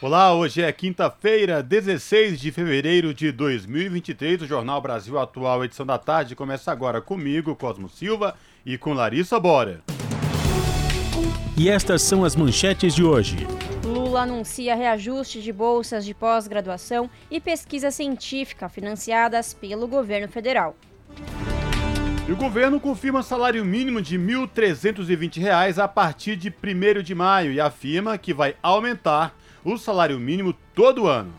Olá, hoje é quinta-feira, 16 de fevereiro de 2023. O Jornal Brasil Atual, edição da tarde, começa agora comigo, Cosmo Silva, e com Larissa Bora. E estas são as manchetes de hoje. Lula anuncia reajuste de bolsas de pós-graduação e pesquisa científica financiadas pelo governo federal. E o governo confirma salário mínimo de R$ 1.320 a partir de 1 de maio e afirma que vai aumentar o salário mínimo todo ano.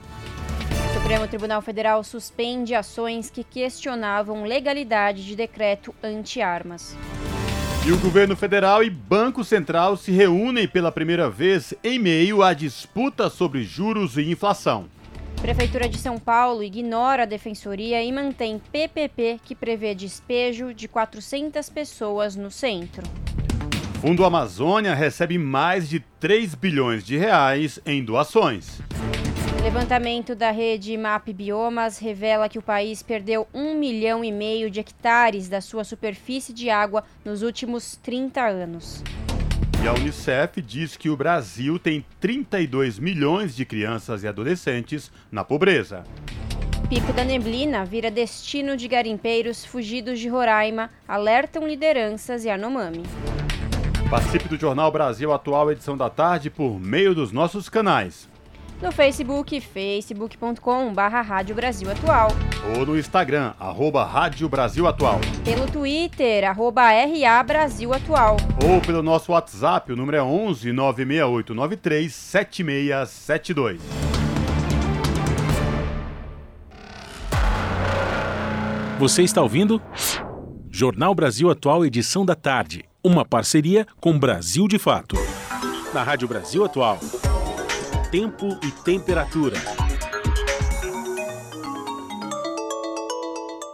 O Supremo Tribunal Federal suspende ações que questionavam legalidade de decreto anti-armas. E o governo federal e Banco Central se reúnem pela primeira vez em meio à disputa sobre juros e inflação. Prefeitura de São Paulo ignora a defensoria e mantém PPP que prevê despejo de 400 pessoas no centro. Fundo Amazônia recebe mais de 3 bilhões de reais em doações. Levantamento da rede Map Biomas revela que o país perdeu um milhão e meio de hectares da sua superfície de água nos últimos 30 anos. E a Unicef diz que o Brasil tem 32 milhões de crianças e adolescentes na pobreza. Pico da Neblina vira destino de garimpeiros fugidos de Roraima, alertam lideranças e Anomami. Participe do Jornal Brasil Atual, edição da tarde, por meio dos nossos canais. No Facebook, facebook.com barra Rádio Brasil Atual. Ou no Instagram, arroba Rádio Brasil Atual. Pelo Twitter, arroba RA Brasil Atual. Ou pelo nosso WhatsApp, o número é 11 96893 7672. Você está ouvindo? Jornal Brasil Atual, edição da tarde. Uma parceria com Brasil de Fato. Na Rádio Brasil Atual. Tempo e temperatura.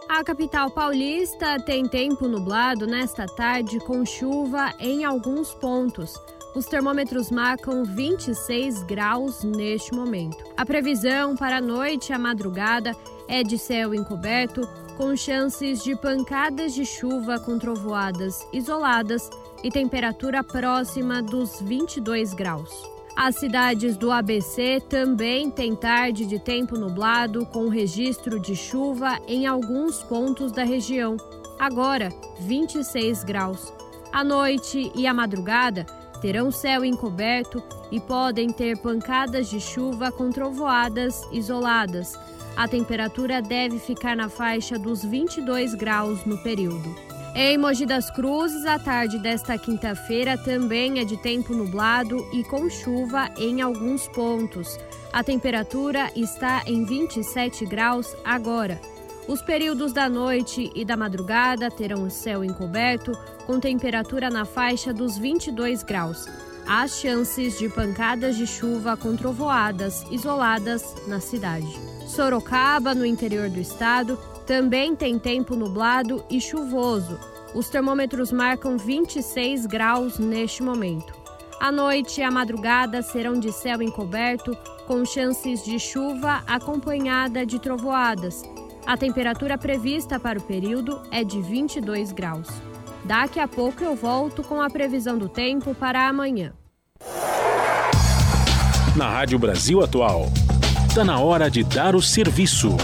A capital paulista tem tempo nublado nesta tarde com chuva em alguns pontos. Os termômetros marcam 26 graus neste momento. A previsão para a noite e a madrugada é de céu encoberto, com chances de pancadas de chuva com trovoadas isoladas e temperatura próxima dos 22 graus. As cidades do ABC também têm tarde de tempo nublado, com registro de chuva em alguns pontos da região. Agora, 26 graus. A noite e a madrugada terão céu encoberto e podem ter pancadas de chuva com trovoadas isoladas a temperatura deve ficar na faixa dos 22 graus no período. Em Mogi das Cruzes, a tarde desta quinta-feira também é de tempo nublado e com chuva em alguns pontos. A temperatura está em 27 graus agora. Os períodos da noite e da madrugada terão céu encoberto, com temperatura na faixa dos 22 graus. Há chances de pancadas de chuva com trovoadas isoladas na cidade. Sorocaba, no interior do estado, também tem tempo nublado e chuvoso. Os termômetros marcam 26 graus neste momento. A noite e a madrugada serão de céu encoberto, com chances de chuva acompanhada de trovoadas. A temperatura prevista para o período é de 22 graus. Daqui a pouco eu volto com a previsão do tempo para amanhã. Na Rádio Brasil Atual. Está na hora de dar o serviço.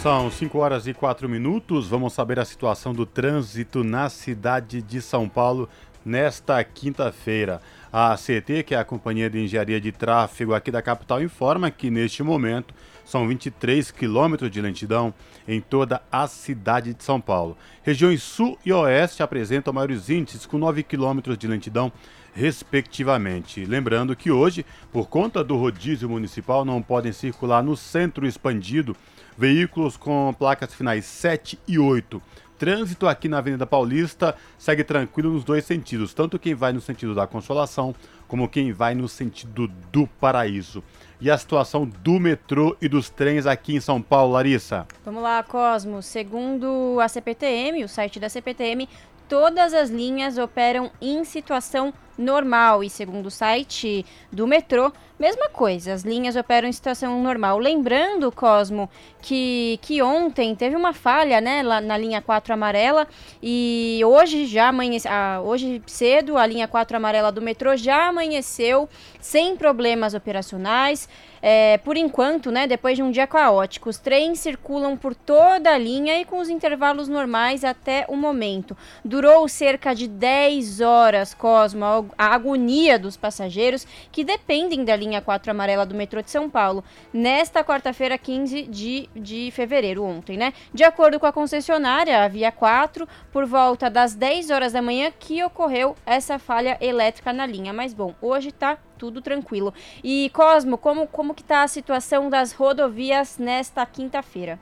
São 5 horas e 4 minutos. Vamos saber a situação do trânsito na cidade de São Paulo nesta quinta-feira. A CT, que é a Companhia de Engenharia de Tráfego aqui da capital, informa que neste momento são 23 quilômetros de lentidão em toda a cidade de São Paulo. Regiões Sul e Oeste apresentam maiores índices, com 9 quilômetros de lentidão respectivamente. Lembrando que hoje, por conta do rodízio municipal, não podem circular no centro expandido veículos com placas finais 7 e 8. trânsito aqui na Avenida Paulista segue tranquilo nos dois sentidos, tanto quem vai no sentido da Consolação como quem vai no sentido do Paraíso. E a situação do metrô e dos trens aqui em São Paulo, Larissa? Vamos lá, Cosmo. Segundo a CPTM, o site da CPTM, todas as linhas operam em situação normal e segundo o site do metrô, mesma coisa, as linhas operam em situação normal. Lembrando, Cosmo, que, que ontem teve uma falha, né, lá na linha 4 amarela e hoje já amanheceu, ah, hoje cedo a linha 4 amarela do metrô já amanheceu sem problemas operacionais. É, por enquanto, né, depois de um dia caótico, os trens circulam por toda a linha e com os intervalos normais até o momento. Durou cerca de 10 horas, Cosmo, a agonia dos passageiros que dependem da linha 4 amarela do metrô de São Paulo, nesta quarta-feira, 15 de, de fevereiro, ontem, né? De acordo com a concessionária, a Via 4, por volta das 10 horas da manhã que ocorreu essa falha elétrica na linha. Mas bom, hoje tá tudo tranquilo. E Cosmo, como, como que tá a situação das rodovias nesta quinta-feira?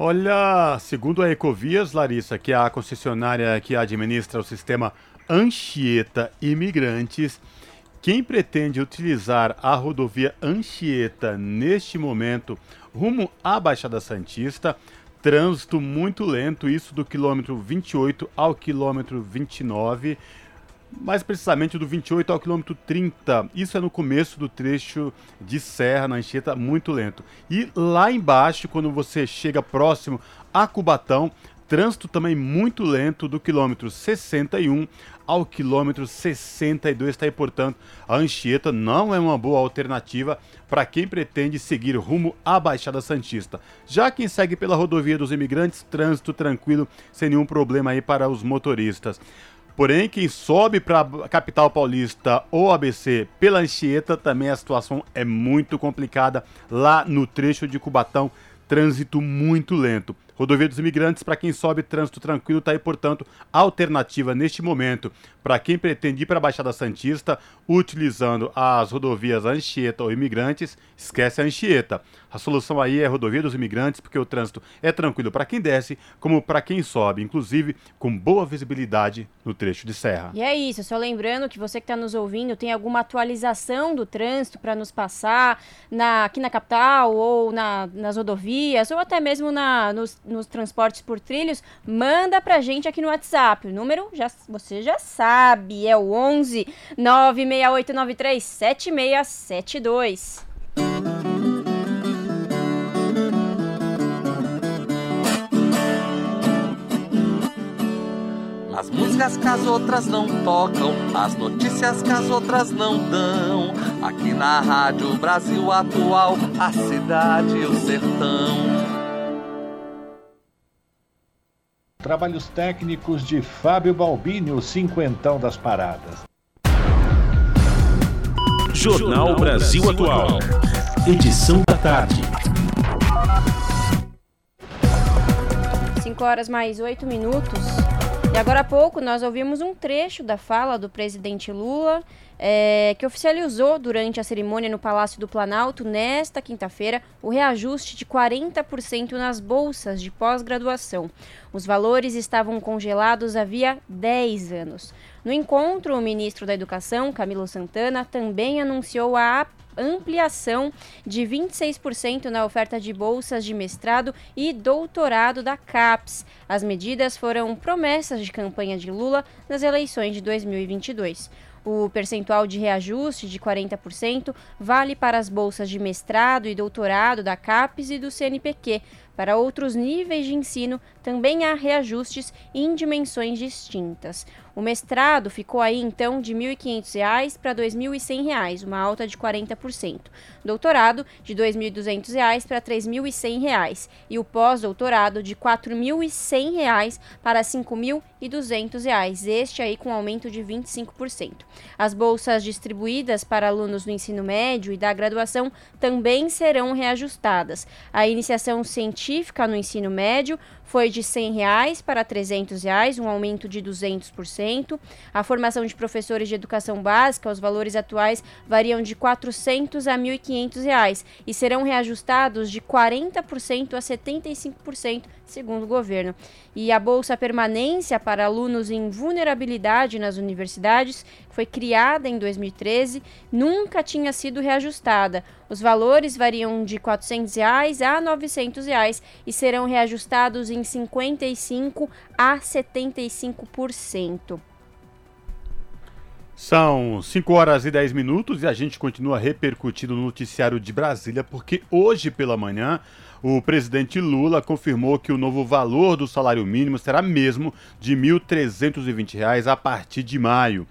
Olha, segundo a Ecovias, Larissa, que é a concessionária que administra o sistema Anchieta Imigrantes. Quem pretende utilizar a rodovia Anchieta neste momento rumo à Baixada Santista, trânsito muito lento, isso do quilômetro 28 ao quilômetro 29, mais precisamente do 28 ao quilômetro 30. Isso é no começo do trecho de serra na Anchieta, muito lento. E lá embaixo, quando você chega próximo a Cubatão, Trânsito também muito lento do quilômetro 61 ao quilômetro 62. Está aí, portanto, a Anchieta não é uma boa alternativa para quem pretende seguir rumo à Baixada Santista. Já quem segue pela rodovia dos imigrantes, trânsito tranquilo, sem nenhum problema aí para os motoristas. Porém, quem sobe para a capital paulista ou ABC pela Anchieta, também a situação é muito complicada lá no trecho de Cubatão, trânsito muito lento. Rodovia dos Imigrantes, para quem sobe trânsito tranquilo, está aí, portanto, alternativa neste momento para quem pretende ir para a Baixada Santista utilizando as rodovias Anchieta ou Imigrantes, esquece a Anchieta. A solução aí é a rodovia dos imigrantes, porque o trânsito é tranquilo para quem desce, como para quem sobe, inclusive com boa visibilidade no trecho de serra. E é isso, só lembrando que você que está nos ouvindo tem alguma atualização do trânsito para nos passar na, aqui na capital ou na, nas rodovias ou até mesmo na, nos, nos transportes por trilhos, manda para gente aqui no WhatsApp. O número já, você já sabe, é o 11 96893 7672. As músicas que as outras não tocam, as notícias que as outras não dão. Aqui na Rádio Brasil Atual, a cidade e o sertão. Trabalhos técnicos de Fábio Balbini, o cinquentão das paradas. Jornal Brasil Atual. Edição da tarde. 5 horas mais 8 minutos. E agora há pouco nós ouvimos um trecho da fala do presidente Lula, é, que oficializou durante a cerimônia no Palácio do Planalto, nesta quinta-feira, o reajuste de 40% nas bolsas de pós-graduação. Os valores estavam congelados havia 10 anos. No encontro, o ministro da Educação, Camilo Santana, também anunciou a ampliação de 26% na oferta de bolsas de mestrado e doutorado da CAPES. As medidas foram promessas de campanha de Lula nas eleições de 2022. O percentual de reajuste de 40% vale para as bolsas de mestrado e doutorado da CAPES e do CNPq. Para outros níveis de ensino, também há reajustes em dimensões distintas. O mestrado ficou aí então de R$ 1.500 para R$ 2.100, uma alta de 40%. Doutorado de R$ 2.200 para R$ 3.100 e o pós-doutorado de R$ 4.100 para R$ 5.200, este aí com aumento de 25%. As bolsas distribuídas para alunos do ensino médio e da graduação também serão reajustadas. A iniciação científica no ensino médio foi de 100 reais para 300 reais, um aumento de 200%. A formação de professores de educação básica, os valores atuais variam de R$ 400 a 1.500 reais, e serão reajustados de 40% a 75%, segundo o governo. E a Bolsa Permanência para alunos em vulnerabilidade nas universidades, foi criada em 2013, nunca tinha sido reajustada. Os valores variam de 400 reais a 900 reais e serão reajustados em 55 a 75%. São 5 horas e 10 minutos e a gente continua repercutindo no noticiário de Brasília, porque hoje pela manhã o presidente Lula confirmou que o novo valor do salário mínimo será mesmo de R$ 1.320 a partir de maio.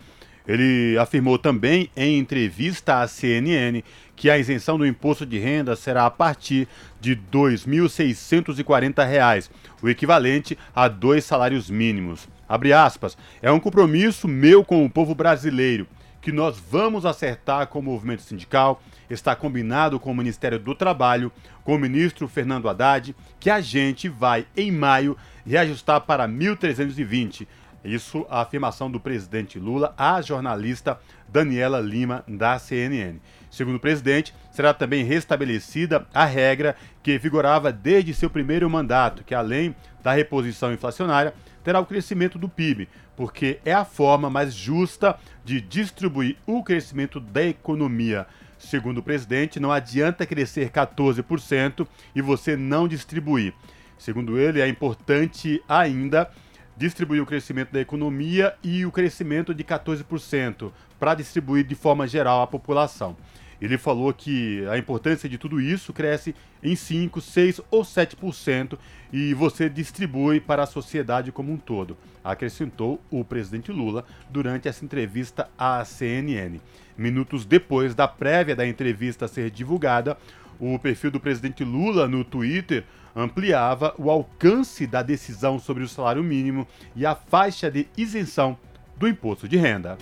Ele afirmou também em entrevista à CNN que a isenção do imposto de renda será a partir de R$ 2.640, o equivalente a dois salários mínimos. Abre aspas, é um compromisso meu com o povo brasileiro, que nós vamos acertar com o movimento sindical, está combinado com o Ministério do Trabalho, com o ministro Fernando Haddad, que a gente vai, em maio, reajustar para 1.320 isso a afirmação do presidente Lula à jornalista Daniela Lima, da CNN. Segundo o presidente, será também restabelecida a regra que vigorava desde seu primeiro mandato, que além da reposição inflacionária, terá o crescimento do PIB, porque é a forma mais justa de distribuir o crescimento da economia. Segundo o presidente, não adianta crescer 14% e você não distribuir. Segundo ele, é importante ainda distribuir o crescimento da economia e o crescimento de 14% para distribuir de forma geral à população. Ele falou que a importância de tudo isso cresce em 5, 6 ou 7% e você distribui para a sociedade como um todo, acrescentou o presidente Lula durante essa entrevista à CNN. Minutos depois da prévia da entrevista ser divulgada, o perfil do presidente Lula no Twitter ampliava o alcance da decisão sobre o salário mínimo e a faixa de isenção do imposto de renda.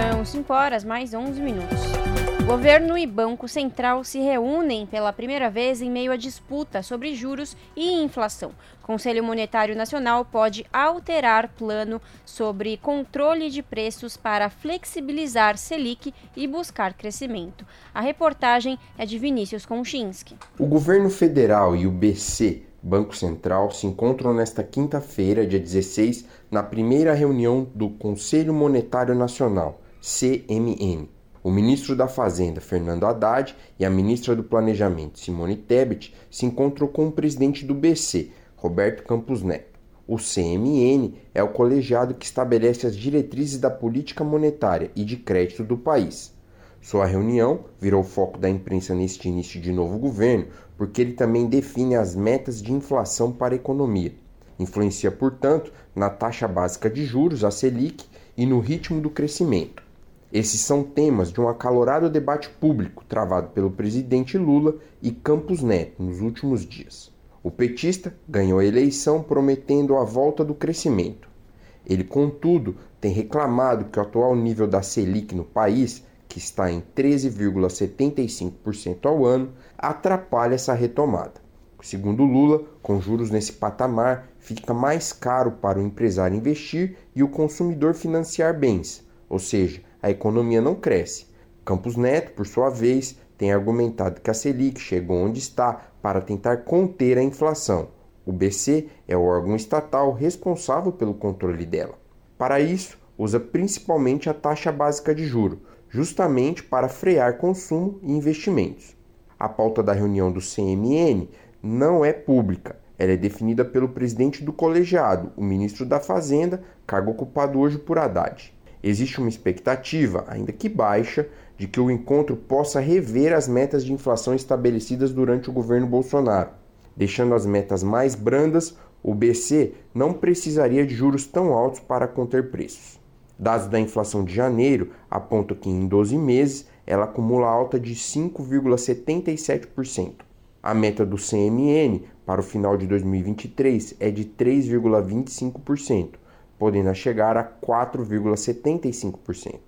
São 5 horas mais 11 minutos. Governo e Banco Central se reúnem pela primeira vez em meio à disputa sobre juros e inflação. Conselho Monetário Nacional pode alterar plano sobre controle de preços para flexibilizar Selic e buscar crescimento. A reportagem é de Vinícius Konchinski. O governo federal e o BC, Banco Central, se encontram nesta quinta-feira, dia 16, na primeira reunião do Conselho Monetário Nacional, CMN. O ministro da Fazenda, Fernando Haddad, e a ministra do Planejamento, Simone Tebet, se encontrou com o presidente do BC, Roberto Campos Neto. O CMN é o colegiado que estabelece as diretrizes da política monetária e de crédito do país. Sua reunião virou foco da imprensa neste início de novo governo, porque ele também define as metas de inflação para a economia. Influencia, portanto, na taxa básica de juros, a Selic, e no ritmo do crescimento. Esses são temas de um acalorado debate público travado pelo presidente Lula e Campos Neto nos últimos dias. O petista ganhou a eleição prometendo a volta do crescimento. Ele, contudo, tem reclamado que o atual nível da Selic no país, que está em 13,75% ao ano, atrapalha essa retomada. Segundo Lula, com juros nesse patamar, fica mais caro para o empresário investir e o consumidor financiar bens, ou seja, a economia não cresce. Campos Neto, por sua vez, tem argumentado que a Selic chegou onde está para tentar conter a inflação. O BC é o órgão estatal responsável pelo controle dela. Para isso, usa principalmente a taxa básica de juro, justamente para frear consumo e investimentos. A pauta da reunião do CMN não é pública, ela é definida pelo presidente do colegiado, o ministro da Fazenda, cargo ocupado hoje por Haddad existe uma expectativa, ainda que baixa, de que o encontro possa rever as metas de inflação estabelecidas durante o governo Bolsonaro. Deixando as metas mais brandas, o BC não precisaria de juros tão altos para conter preços. Dados da inflação de janeiro apontam que em 12 meses ela acumula alta de 5,77%. A meta do CMN para o final de 2023 é de 3,25% podendo chegar a 4,75%.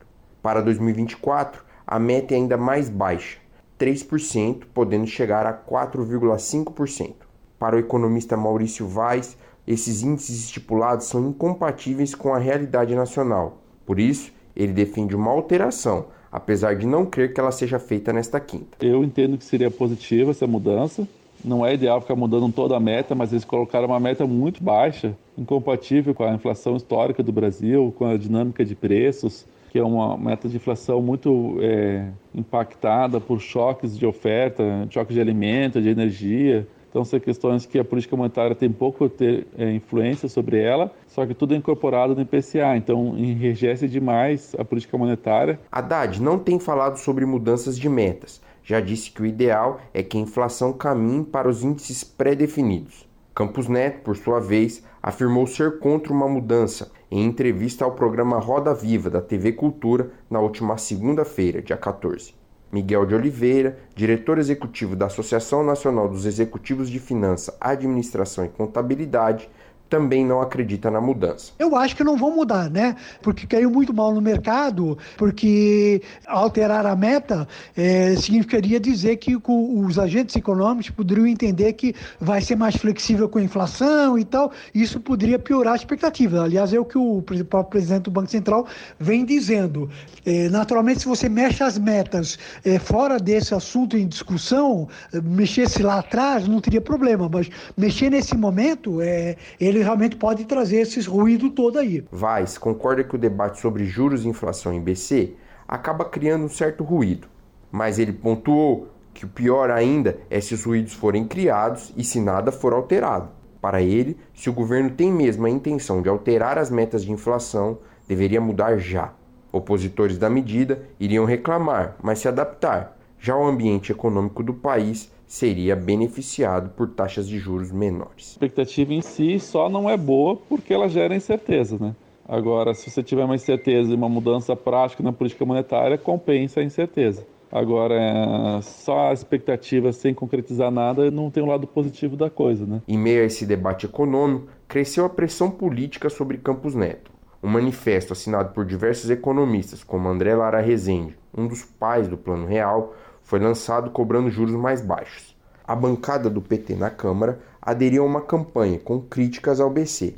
Para 2024, a meta é ainda mais baixa, 3%, podendo chegar a 4,5%. Para o economista Maurício Vaz, esses índices estipulados são incompatíveis com a realidade nacional. Por isso, ele defende uma alteração, apesar de não crer que ela seja feita nesta quinta. Eu entendo que seria positiva essa mudança. Não é ideal ficar mudando toda a meta, mas eles colocaram uma meta muito baixa, incompatível com a inflação histórica do Brasil, com a dinâmica de preços, que é uma meta de inflação muito é, impactada por choques de oferta, choques de alimento, de energia. Então, são questões que a política monetária tem pouco ter, é, influência sobre ela, só que tudo é incorporado no IPCA, então enrijece demais a política monetária. Haddad não tem falado sobre mudanças de metas, já disse que o ideal é que a inflação caminhe para os índices pré-definidos. Campos Neto, por sua vez, afirmou ser contra uma mudança em entrevista ao programa Roda Viva da TV Cultura na última segunda-feira, dia 14. Miguel de Oliveira, diretor executivo da Associação Nacional dos Executivos de Finança, Administração e Contabilidade, também não acredita na mudança. Eu acho que não vão mudar, né? Porque caiu muito mal no mercado, porque alterar a meta é, significaria dizer que os agentes econômicos poderiam entender que vai ser mais flexível com a inflação e tal. Isso poderia piorar a expectativa. Aliás, é o que o próprio presidente do Banco Central vem dizendo. É, naturalmente, se você mexe as metas é, fora desse assunto em discussão, mexesse lá atrás, não teria problema. Mas mexer nesse momento, é, ele realmente pode trazer esses ruídos todo aí. Vaz concorda que o debate sobre juros e inflação em BC acaba criando um certo ruído, mas ele pontuou que o pior ainda é se os ruídos forem criados e se nada for alterado. Para ele, se o governo tem mesmo a intenção de alterar as metas de inflação, deveria mudar já. Opositores da medida iriam reclamar, mas se adaptar. Já o ambiente econômico do país seria beneficiado por taxas de juros menores. A expectativa em si só não é boa porque ela gera incerteza, né? Agora, se você tiver uma incerteza e uma mudança prática na política monetária, compensa a incerteza. Agora, só a expectativa sem concretizar nada não tem um lado positivo da coisa, né? Em meio a esse debate econômico, cresceu a pressão política sobre Campos Neto. Um manifesto assinado por diversos economistas, como André Lara Rezende, um dos pais do Plano Real, foi lançado cobrando juros mais baixos. A bancada do PT na Câmara aderiu a uma campanha com críticas ao BC.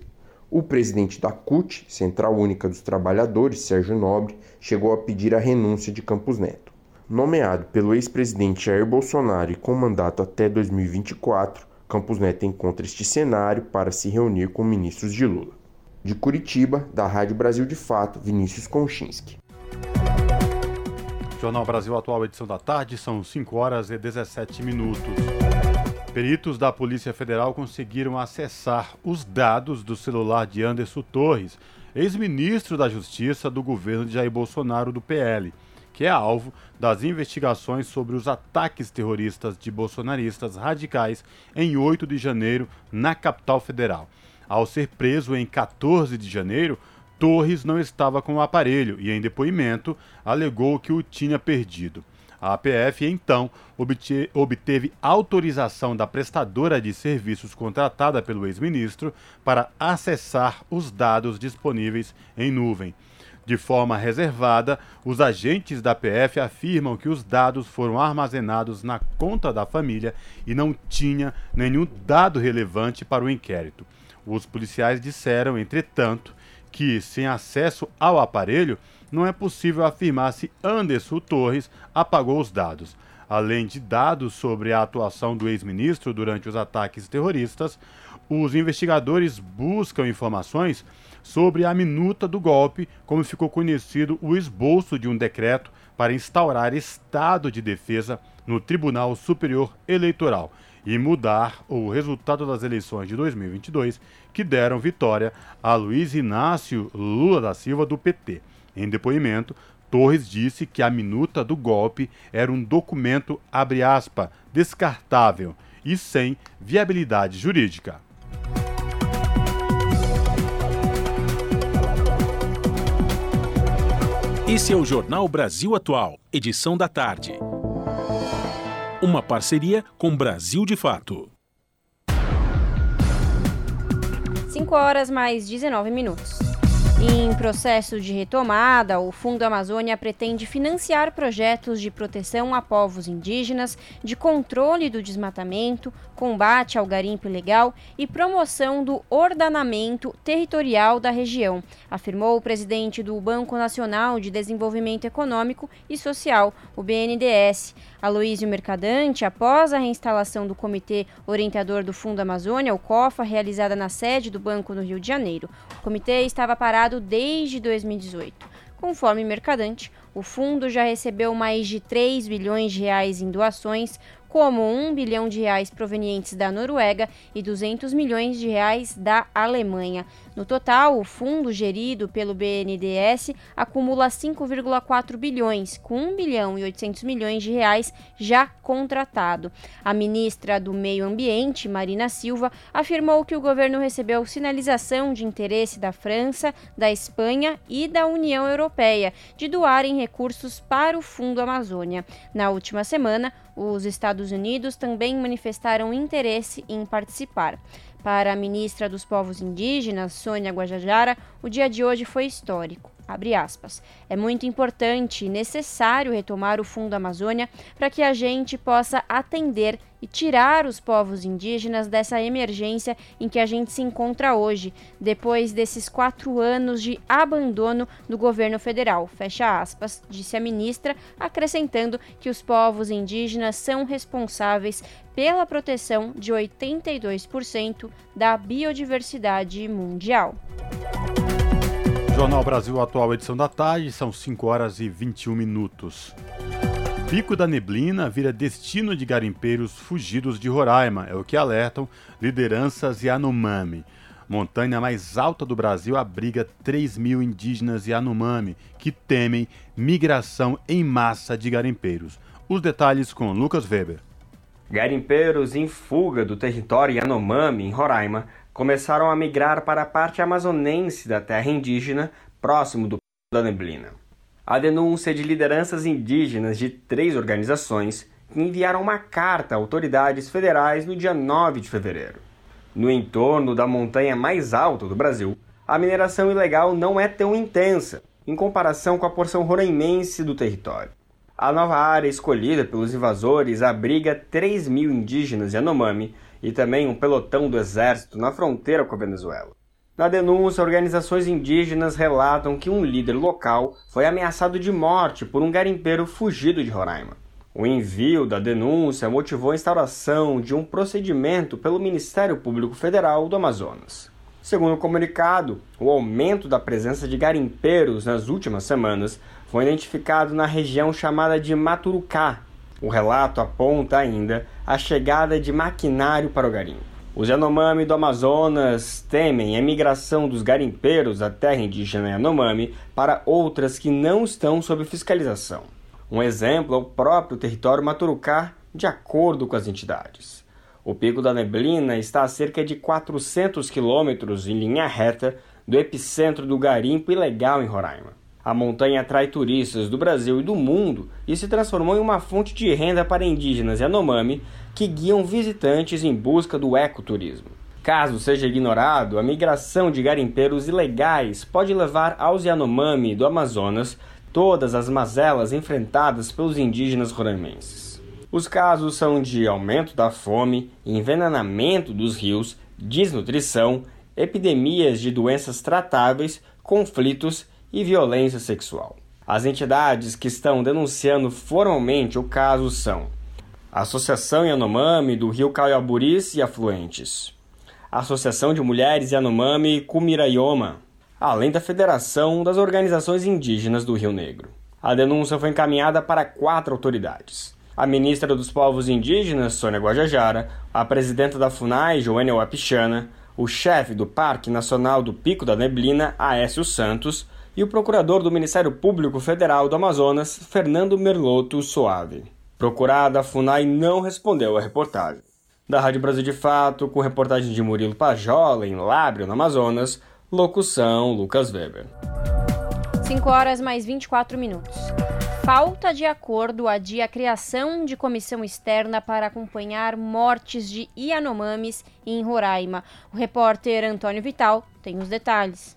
O presidente da CUT, Central Única dos Trabalhadores, Sérgio Nobre, chegou a pedir a renúncia de Campos Neto. Nomeado pelo ex-presidente Jair Bolsonaro e com mandato até 2024, Campos Neto encontra este cenário para se reunir com ministros de Lula. De Curitiba, da Rádio Brasil de Fato, Vinícius Konchinski. Jornal Brasil Atual, edição da tarde, são 5 horas e 17 minutos. Peritos da Polícia Federal conseguiram acessar os dados do celular de Anderson Torres, ex-ministro da Justiça do governo de Jair Bolsonaro do PL, que é alvo das investigações sobre os ataques terroristas de bolsonaristas radicais em 8 de janeiro na capital federal. Ao ser preso em 14 de janeiro, Torres não estava com o aparelho e, em depoimento, alegou que o tinha perdido. A APF, então, obteve autorização da prestadora de serviços contratada pelo ex-ministro para acessar os dados disponíveis em nuvem. De forma reservada, os agentes da PF afirmam que os dados foram armazenados na conta da família e não tinha nenhum dado relevante para o inquérito. Os policiais disseram, entretanto, que, sem acesso ao aparelho, não é possível afirmar se Anderson Torres apagou os dados. Além de dados sobre a atuação do ex-ministro durante os ataques terroristas, os investigadores buscam informações sobre a minuta do golpe, como ficou conhecido o esboço de um decreto para instaurar estado de defesa no Tribunal Superior Eleitoral e mudar o resultado das eleições de 2022, que deram vitória a Luiz Inácio Lula da Silva do PT. Em depoimento, Torres disse que a minuta do golpe era um documento, abre aspas, descartável e sem viabilidade jurídica. Esse é o Jornal Brasil Atual, edição da tarde. Uma parceria com Brasil de Fato. 5 horas mais 19 minutos. Em processo de retomada, o Fundo Amazônia pretende financiar projetos de proteção a povos indígenas, de controle do desmatamento, combate ao garimpo ilegal e promoção do ordenamento territorial da região, afirmou o presidente do Banco Nacional de Desenvolvimento Econômico e Social, o BNDES. Aloísio Mercadante, após a reinstalação do Comitê Orientador do Fundo Amazônia, o COFA, realizada na sede do Banco no Rio de Janeiro. O comitê estava parado desde 2018. Conforme Mercadante, o fundo já recebeu mais de 3 bilhões de reais em doações, como 1 bilhão de reais provenientes da Noruega e 200 milhões de reais da Alemanha. No total, o fundo gerido pelo BNDES acumula 5,4 bilhões, com 1 bilhão e 800 milhões de reais já contratado. A ministra do Meio Ambiente, Marina Silva, afirmou que o governo recebeu sinalização de interesse da França, da Espanha e da União Europeia de doarem recursos para o Fundo Amazônia. Na última semana, os Estados Unidos também manifestaram interesse em participar. Para a ministra dos Povos Indígenas, Sônia Guajajara, o dia de hoje foi histórico. É muito importante e necessário retomar o Fundo Amazônia para que a gente possa atender e tirar os povos indígenas dessa emergência em que a gente se encontra hoje, depois desses quatro anos de abandono do governo federal. Fecha aspas, disse a ministra, acrescentando que os povos indígenas são responsáveis pela proteção de 82% da biodiversidade mundial. Jornal Brasil Atual, edição da tarde, são 5 horas e 21 minutos. Pico da Neblina vira destino de garimpeiros fugidos de Roraima, é o que alertam lideranças Yanomami. Montanha mais alta do Brasil abriga 3 mil indígenas Yanomami que temem migração em massa de garimpeiros. Os detalhes com Lucas Weber. Garimpeiros em fuga do território Yanomami, em Roraima, começaram a migrar para a parte amazonense da terra indígena, próximo do da neblina. A denúncia de lideranças indígenas de três organizações que enviaram uma carta a autoridades federais no dia 9 de fevereiro. No entorno da montanha mais alta do Brasil, a mineração ilegal não é tão intensa em comparação com a porção roraimense do território. A nova área escolhida pelos invasores abriga 3 mil indígenas Yanomami e também um pelotão do exército na fronteira com a Venezuela. Na denúncia, organizações indígenas relatam que um líder local foi ameaçado de morte por um garimpeiro fugido de Roraima. O envio da denúncia motivou a instauração de um procedimento pelo Ministério Público Federal do Amazonas. Segundo o comunicado, o aumento da presença de garimpeiros nas últimas semanas foi identificado na região chamada de Maturucá, o relato aponta ainda a chegada de maquinário para o garimpo. Os Yanomami do Amazonas temem a migração dos garimpeiros da terra indígena Yanomami para outras que não estão sob fiscalização. Um exemplo é o próprio território Maturucá, de acordo com as entidades. O Pico da Neblina está a cerca de 400 quilômetros em linha reta do epicentro do garimpo ilegal em Roraima. A montanha atrai turistas do Brasil e do mundo e se transformou em uma fonte de renda para indígenas Yanomami que guiam visitantes em busca do ecoturismo. Caso seja ignorado, a migração de garimpeiros ilegais pode levar aos Yanomami do Amazonas todas as mazelas enfrentadas pelos indígenas roraimenses. Os casos são de aumento da fome, envenenamento dos rios, desnutrição, epidemias de doenças tratáveis, conflitos e violência sexual. As entidades que estão denunciando formalmente o caso são a Associação Yanomami do Rio Caiaburis e afluentes, a Associação de Mulheres Yanomami Kumirayoma, além da Federação das Organizações Indígenas do Rio Negro. A denúncia foi encaminhada para quatro autoridades. A ministra dos Povos Indígenas, Sônia Guajajara, a presidenta da FUNAI, Joênia Wapichana, o chefe do Parque Nacional do Pico da Neblina, Aécio Santos, e o procurador do Ministério Público Federal do Amazonas, Fernando Merloto Soave. Procurada, a FUNAI não respondeu à reportagem. Da Rádio Brasil de Fato, com reportagem de Murilo Pajola, em Lábrio, no Amazonas, locução Lucas Weber. 5 horas mais 24 minutos. Falta de acordo adia a criação de comissão externa para acompanhar mortes de Yanomamis em Roraima. O repórter Antônio Vital tem os detalhes.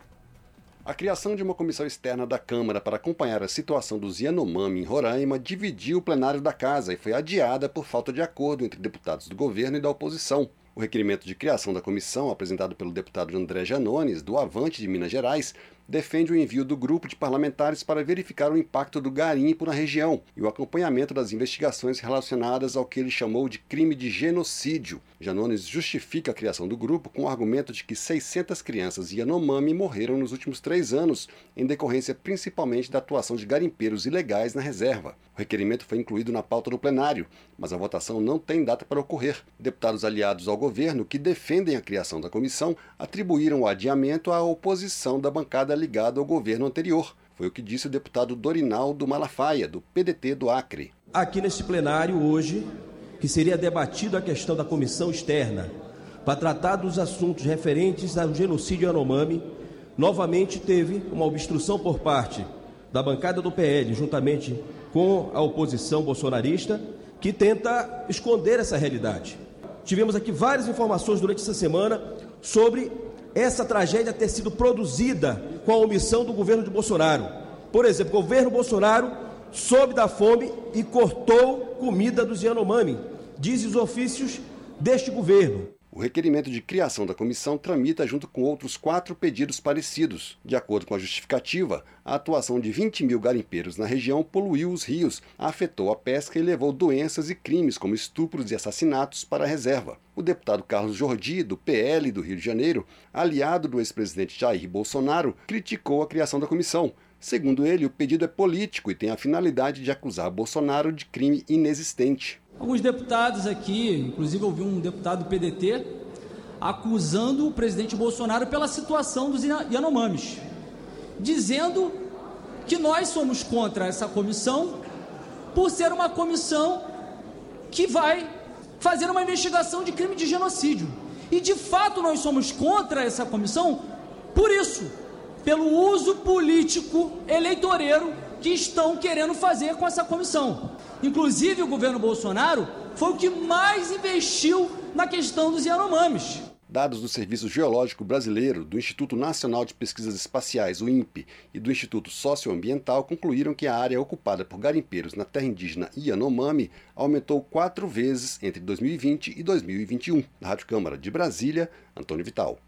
A criação de uma comissão externa da Câmara para acompanhar a situação dos Yanomami em Roraima dividiu o plenário da casa e foi adiada por falta de acordo entre deputados do governo e da oposição. O requerimento de criação da comissão, apresentado pelo deputado André Janones, do Avante de Minas Gerais, defende o envio do grupo de parlamentares para verificar o impacto do garimpo na região e o acompanhamento das investigações relacionadas ao que ele chamou de crime de genocídio. Janones justifica a criação do grupo com o argumento de que 600 crianças Yanomami morreram nos últimos três anos, em decorrência principalmente da atuação de garimpeiros ilegais na reserva. O requerimento foi incluído na pauta do plenário, mas a votação não tem data para ocorrer. Deputados aliados ao governo que defendem a criação da comissão atribuíram o adiamento à oposição da bancada ligado ao governo anterior. Foi o que disse o deputado Dorinaldo Malafaia, do PDT do Acre. Aqui neste plenário hoje, que seria debatido a questão da comissão externa para tratar dos assuntos referentes ao genocídio Yanomami, novamente teve uma obstrução por parte da bancada do PL, juntamente com a oposição bolsonarista, que tenta esconder essa realidade. Tivemos aqui várias informações durante essa semana sobre essa tragédia ter sido produzida com a omissão do governo de Bolsonaro. Por exemplo, o governo Bolsonaro soube da fome e cortou comida dos Yanomami, dizem os ofícios deste governo. O requerimento de criação da comissão tramita junto com outros quatro pedidos parecidos. De acordo com a justificativa, a atuação de 20 mil garimpeiros na região poluiu os rios, afetou a pesca e levou doenças e crimes como estupros e assassinatos para a reserva. O deputado Carlos Jordi, do PL do Rio de Janeiro, aliado do ex-presidente Jair Bolsonaro, criticou a criação da comissão. Segundo ele, o pedido é político e tem a finalidade de acusar Bolsonaro de crime inexistente. Alguns deputados aqui, inclusive ouvi um deputado do PDT, acusando o presidente Bolsonaro pela situação dos Yanomamis, dizendo que nós somos contra essa comissão por ser uma comissão que vai fazer uma investigação de crime de genocídio. E de fato nós somos contra essa comissão por isso, pelo uso político eleitoreiro que estão querendo fazer com essa comissão. Inclusive, o governo Bolsonaro foi o que mais investiu na questão dos Yanomamis. Dados do Serviço Geológico Brasileiro, do Instituto Nacional de Pesquisas Espaciais, o INPE, e do Instituto Socioambiental concluíram que a área ocupada por garimpeiros na terra indígena Yanomami aumentou quatro vezes entre 2020 e 2021. Na Rádio Câmara de Brasília, Antônio Vital.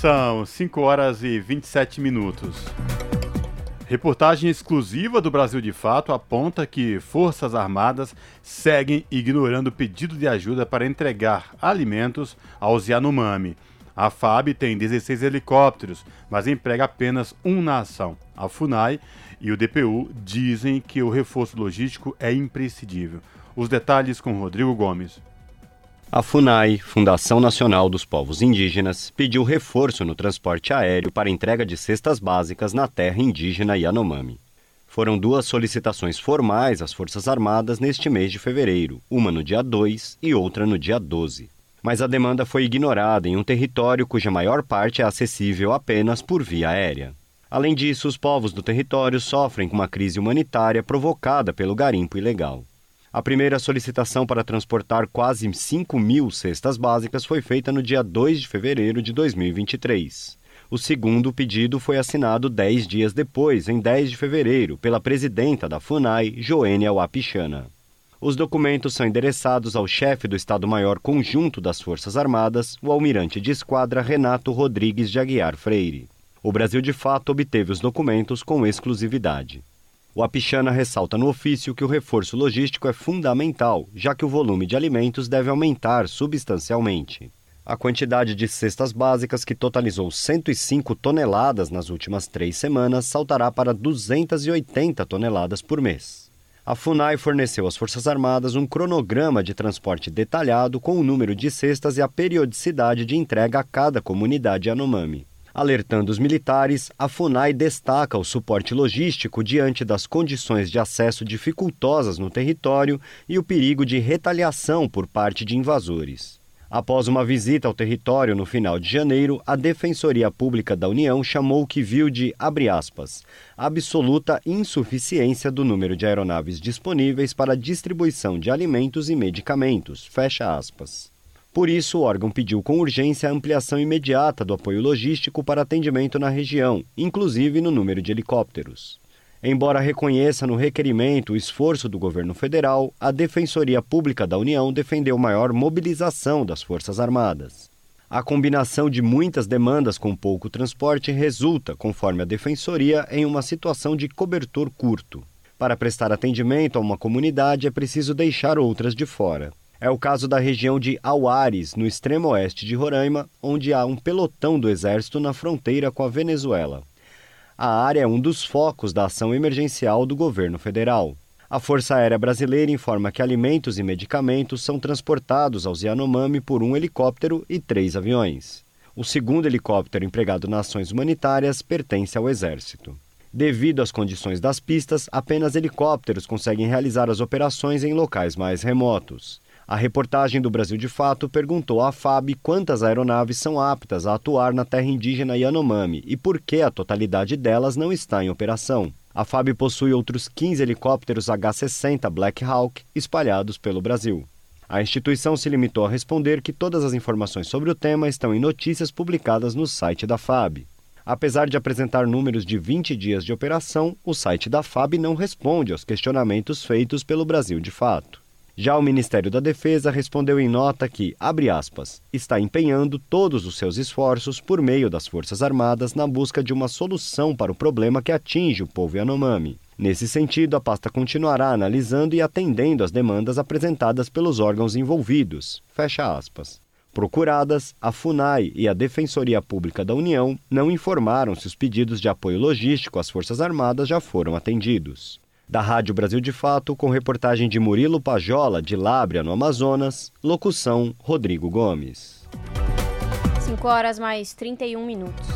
São 5 horas e 27 minutos. Reportagem exclusiva do Brasil de Fato aponta que Forças Armadas seguem ignorando pedido de ajuda para entregar alimentos aos Yanomami. A FAB tem 16 helicópteros, mas emprega apenas um na ação. A FUNAI e o DPU dizem que o reforço logístico é imprescindível. Os detalhes com Rodrigo Gomes. A FUNAI, Fundação Nacional dos Povos Indígenas, pediu reforço no transporte aéreo para entrega de cestas básicas na terra indígena Yanomami. Foram duas solicitações formais às Forças Armadas neste mês de fevereiro, uma no dia 2 e outra no dia 12. Mas a demanda foi ignorada em um território cuja maior parte é acessível apenas por via aérea. Além disso, os povos do território sofrem com uma crise humanitária provocada pelo garimpo ilegal. A primeira solicitação para transportar quase 5 mil cestas básicas foi feita no dia 2 de fevereiro de 2023. O segundo pedido foi assinado 10 dias depois, em 10 de fevereiro, pela presidenta da FUNAI, Joênia Wapichana. Os documentos são endereçados ao chefe do Estado-Maior Conjunto das Forças Armadas, o almirante de esquadra Renato Rodrigues de Aguiar Freire. O Brasil de fato obteve os documentos com exclusividade. O Apichana ressalta no ofício que o reforço logístico é fundamental, já que o volume de alimentos deve aumentar substancialmente. A quantidade de cestas básicas, que totalizou 105 toneladas nas últimas três semanas, saltará para 280 toneladas por mês. A FUNAI forneceu às Forças Armadas um cronograma de transporte detalhado com o número de cestas e a periodicidade de entrega a cada comunidade Yanomami. Alertando os militares, a FUNAI destaca o suporte logístico diante das condições de acesso dificultosas no território e o perigo de retaliação por parte de invasores. Após uma visita ao território no final de janeiro, a Defensoria Pública da União chamou o que viu de, abre aspas, absoluta insuficiência do número de aeronaves disponíveis para distribuição de alimentos e medicamentos, fecha aspas. Por isso, o órgão pediu com urgência a ampliação imediata do apoio logístico para atendimento na região, inclusive no número de helicópteros. Embora reconheça no requerimento o esforço do governo federal, a Defensoria Pública da União defendeu maior mobilização das Forças Armadas. A combinação de muitas demandas com pouco transporte resulta, conforme a Defensoria, em uma situação de cobertor curto. Para prestar atendimento a uma comunidade é preciso deixar outras de fora. É o caso da região de Auares, no extremo oeste de Roraima, onde há um pelotão do exército na fronteira com a Venezuela. A área é um dos focos da ação emergencial do governo federal. A Força Aérea Brasileira informa que alimentos e medicamentos são transportados aos Yanomami por um helicóptero e três aviões. O segundo helicóptero empregado nas ações humanitárias pertence ao Exército. Devido às condições das pistas, apenas helicópteros conseguem realizar as operações em locais mais remotos. A reportagem do Brasil de Fato perguntou à FAB quantas aeronaves são aptas a atuar na terra indígena Yanomami e por que a totalidade delas não está em operação. A FAB possui outros 15 helicópteros H-60 Black Hawk espalhados pelo Brasil. A instituição se limitou a responder que todas as informações sobre o tema estão em notícias publicadas no site da FAB. Apesar de apresentar números de 20 dias de operação, o site da FAB não responde aos questionamentos feitos pelo Brasil de Fato. Já o Ministério da Defesa respondeu em nota que, abre aspas, está empenhando todos os seus esforços por meio das Forças Armadas na busca de uma solução para o problema que atinge o povo Yanomami. Nesse sentido, a pasta continuará analisando e atendendo às demandas apresentadas pelos órgãos envolvidos. Fecha aspas. Procuradas, a FUNAI e a Defensoria Pública da União não informaram se os pedidos de apoio logístico às Forças Armadas já foram atendidos da Rádio Brasil de Fato, com reportagem de Murilo Pajola, de Lábrea, no Amazonas, locução Rodrigo Gomes. 5 horas mais 31 minutos.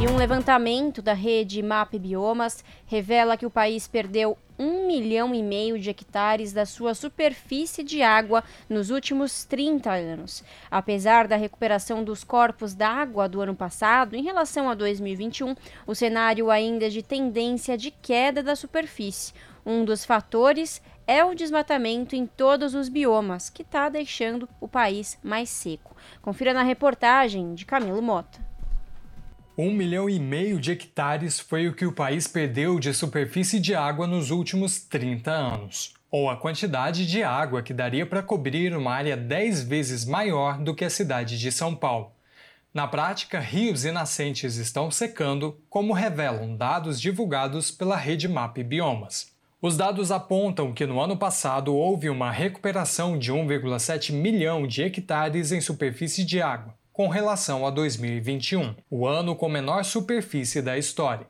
E um levantamento da rede MAP Biomas revela que o país perdeu um milhão e meio de hectares da sua superfície de água nos últimos 30 anos. Apesar da recuperação dos corpos d'água do ano passado, em relação a 2021, o cenário ainda é de tendência de queda da superfície. Um dos fatores é o desmatamento em todos os biomas, que está deixando o país mais seco. Confira na reportagem de Camilo Mota. Um milhão e meio de hectares foi o que o país perdeu de superfície de água nos últimos 30 anos, ou a quantidade de água que daria para cobrir uma área 10 vezes maior do que a cidade de São Paulo. Na prática, rios e nascentes estão secando, como revelam dados divulgados pela rede MAP Biomas. Os dados apontam que no ano passado houve uma recuperação de 1,7 milhão de hectares em superfície de água, com relação a 2021, o ano com menor superfície da história.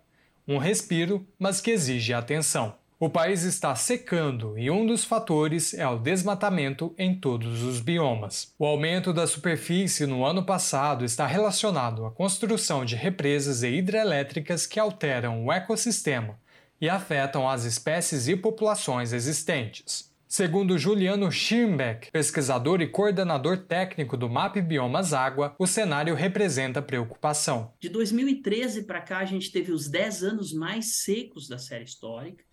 Um respiro, mas que exige atenção. O país está secando e um dos fatores é o desmatamento em todos os biomas. O aumento da superfície no ano passado está relacionado à construção de represas e hidrelétricas que alteram o ecossistema e afetam as espécies e populações existentes. Segundo Juliano Schirmbeck, pesquisador e coordenador técnico do MAP Biomas Água, o cenário representa preocupação. De 2013 para cá, a gente teve os 10 anos mais secos da série histórica.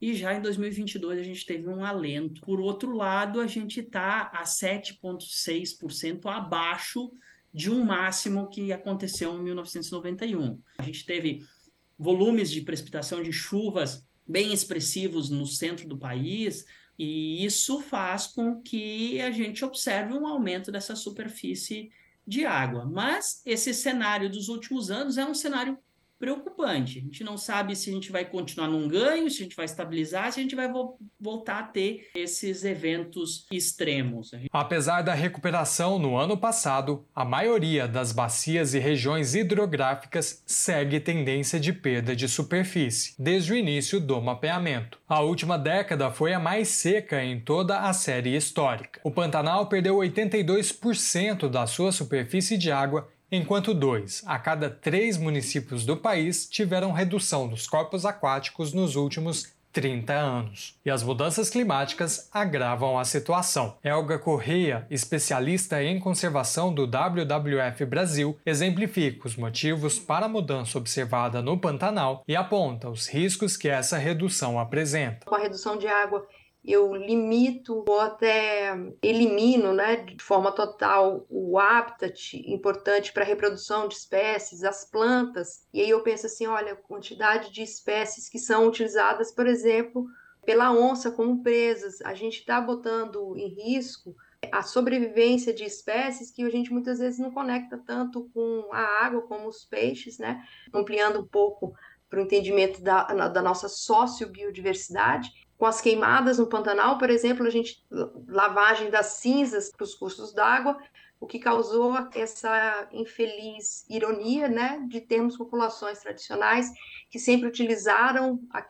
E já em 2022 a gente teve um alento. Por outro lado, a gente está a 7,6% abaixo de um máximo que aconteceu em 1991. A gente teve volumes de precipitação de chuvas bem expressivos no centro do país, e isso faz com que a gente observe um aumento dessa superfície de água. Mas esse cenário dos últimos anos é um cenário preocupante. A gente não sabe se a gente vai continuar num ganho, se a gente vai estabilizar, se a gente vai vo voltar a ter esses eventos extremos. Apesar da recuperação no ano passado, a maioria das bacias e regiões hidrográficas segue tendência de perda de superfície desde o início do mapeamento. A última década foi a mais seca em toda a série histórica. O Pantanal perdeu 82% da sua superfície de água enquanto dois a cada três municípios do país tiveram redução dos corpos aquáticos nos últimos 30 anos. E as mudanças climáticas agravam a situação. Elga Correia, especialista em conservação do WWF Brasil, exemplifica os motivos para a mudança observada no Pantanal e aponta os riscos que essa redução apresenta. Com a redução de água eu limito ou até elimino, né, de forma total o habitat importante para a reprodução de espécies, as plantas. E aí eu penso assim, olha, a quantidade de espécies que são utilizadas, por exemplo, pela onça como presas, a gente está botando em risco a sobrevivência de espécies que a gente muitas vezes não conecta tanto com a água como os peixes, né? Ampliando um pouco para o entendimento da, da nossa sociobiodiversidade. Com as queimadas no Pantanal, por exemplo, a gente lavagem das cinzas para os cursos d'água, o que causou essa infeliz ironia, né, de termos populações tradicionais que sempre utilizaram a,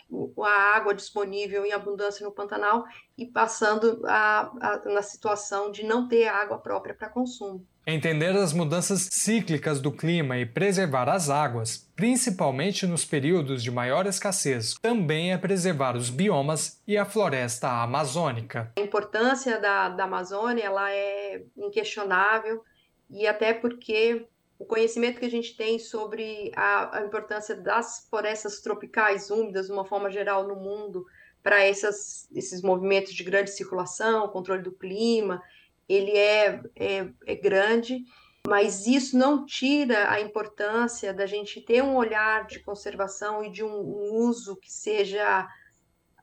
a água disponível em abundância no Pantanal e passando a, a, na situação de não ter água própria para consumo. Entender as mudanças cíclicas do clima e preservar as águas, principalmente nos períodos de maior escassez, também é preservar os biomas e a floresta amazônica. A importância da, da Amazônia ela é inquestionável e até porque o conhecimento que a gente tem sobre a, a importância das florestas tropicais úmidas, de uma forma geral, no mundo, para esses movimentos de grande circulação, controle do clima, ele é, é, é grande, mas isso não tira a importância da gente ter um olhar de conservação e de um, um uso que seja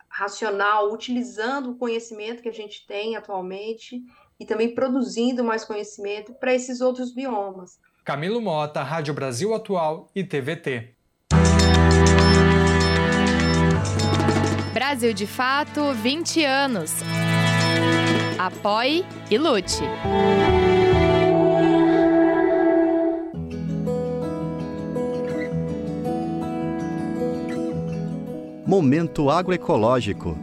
racional, utilizando o conhecimento que a gente tem atualmente e também produzindo mais conhecimento para esses outros biomas. Camilo Mota, Rádio Brasil Atual e TVT. Brasil de Fato, 20 anos. Apoie e lute. Momento agroecológico.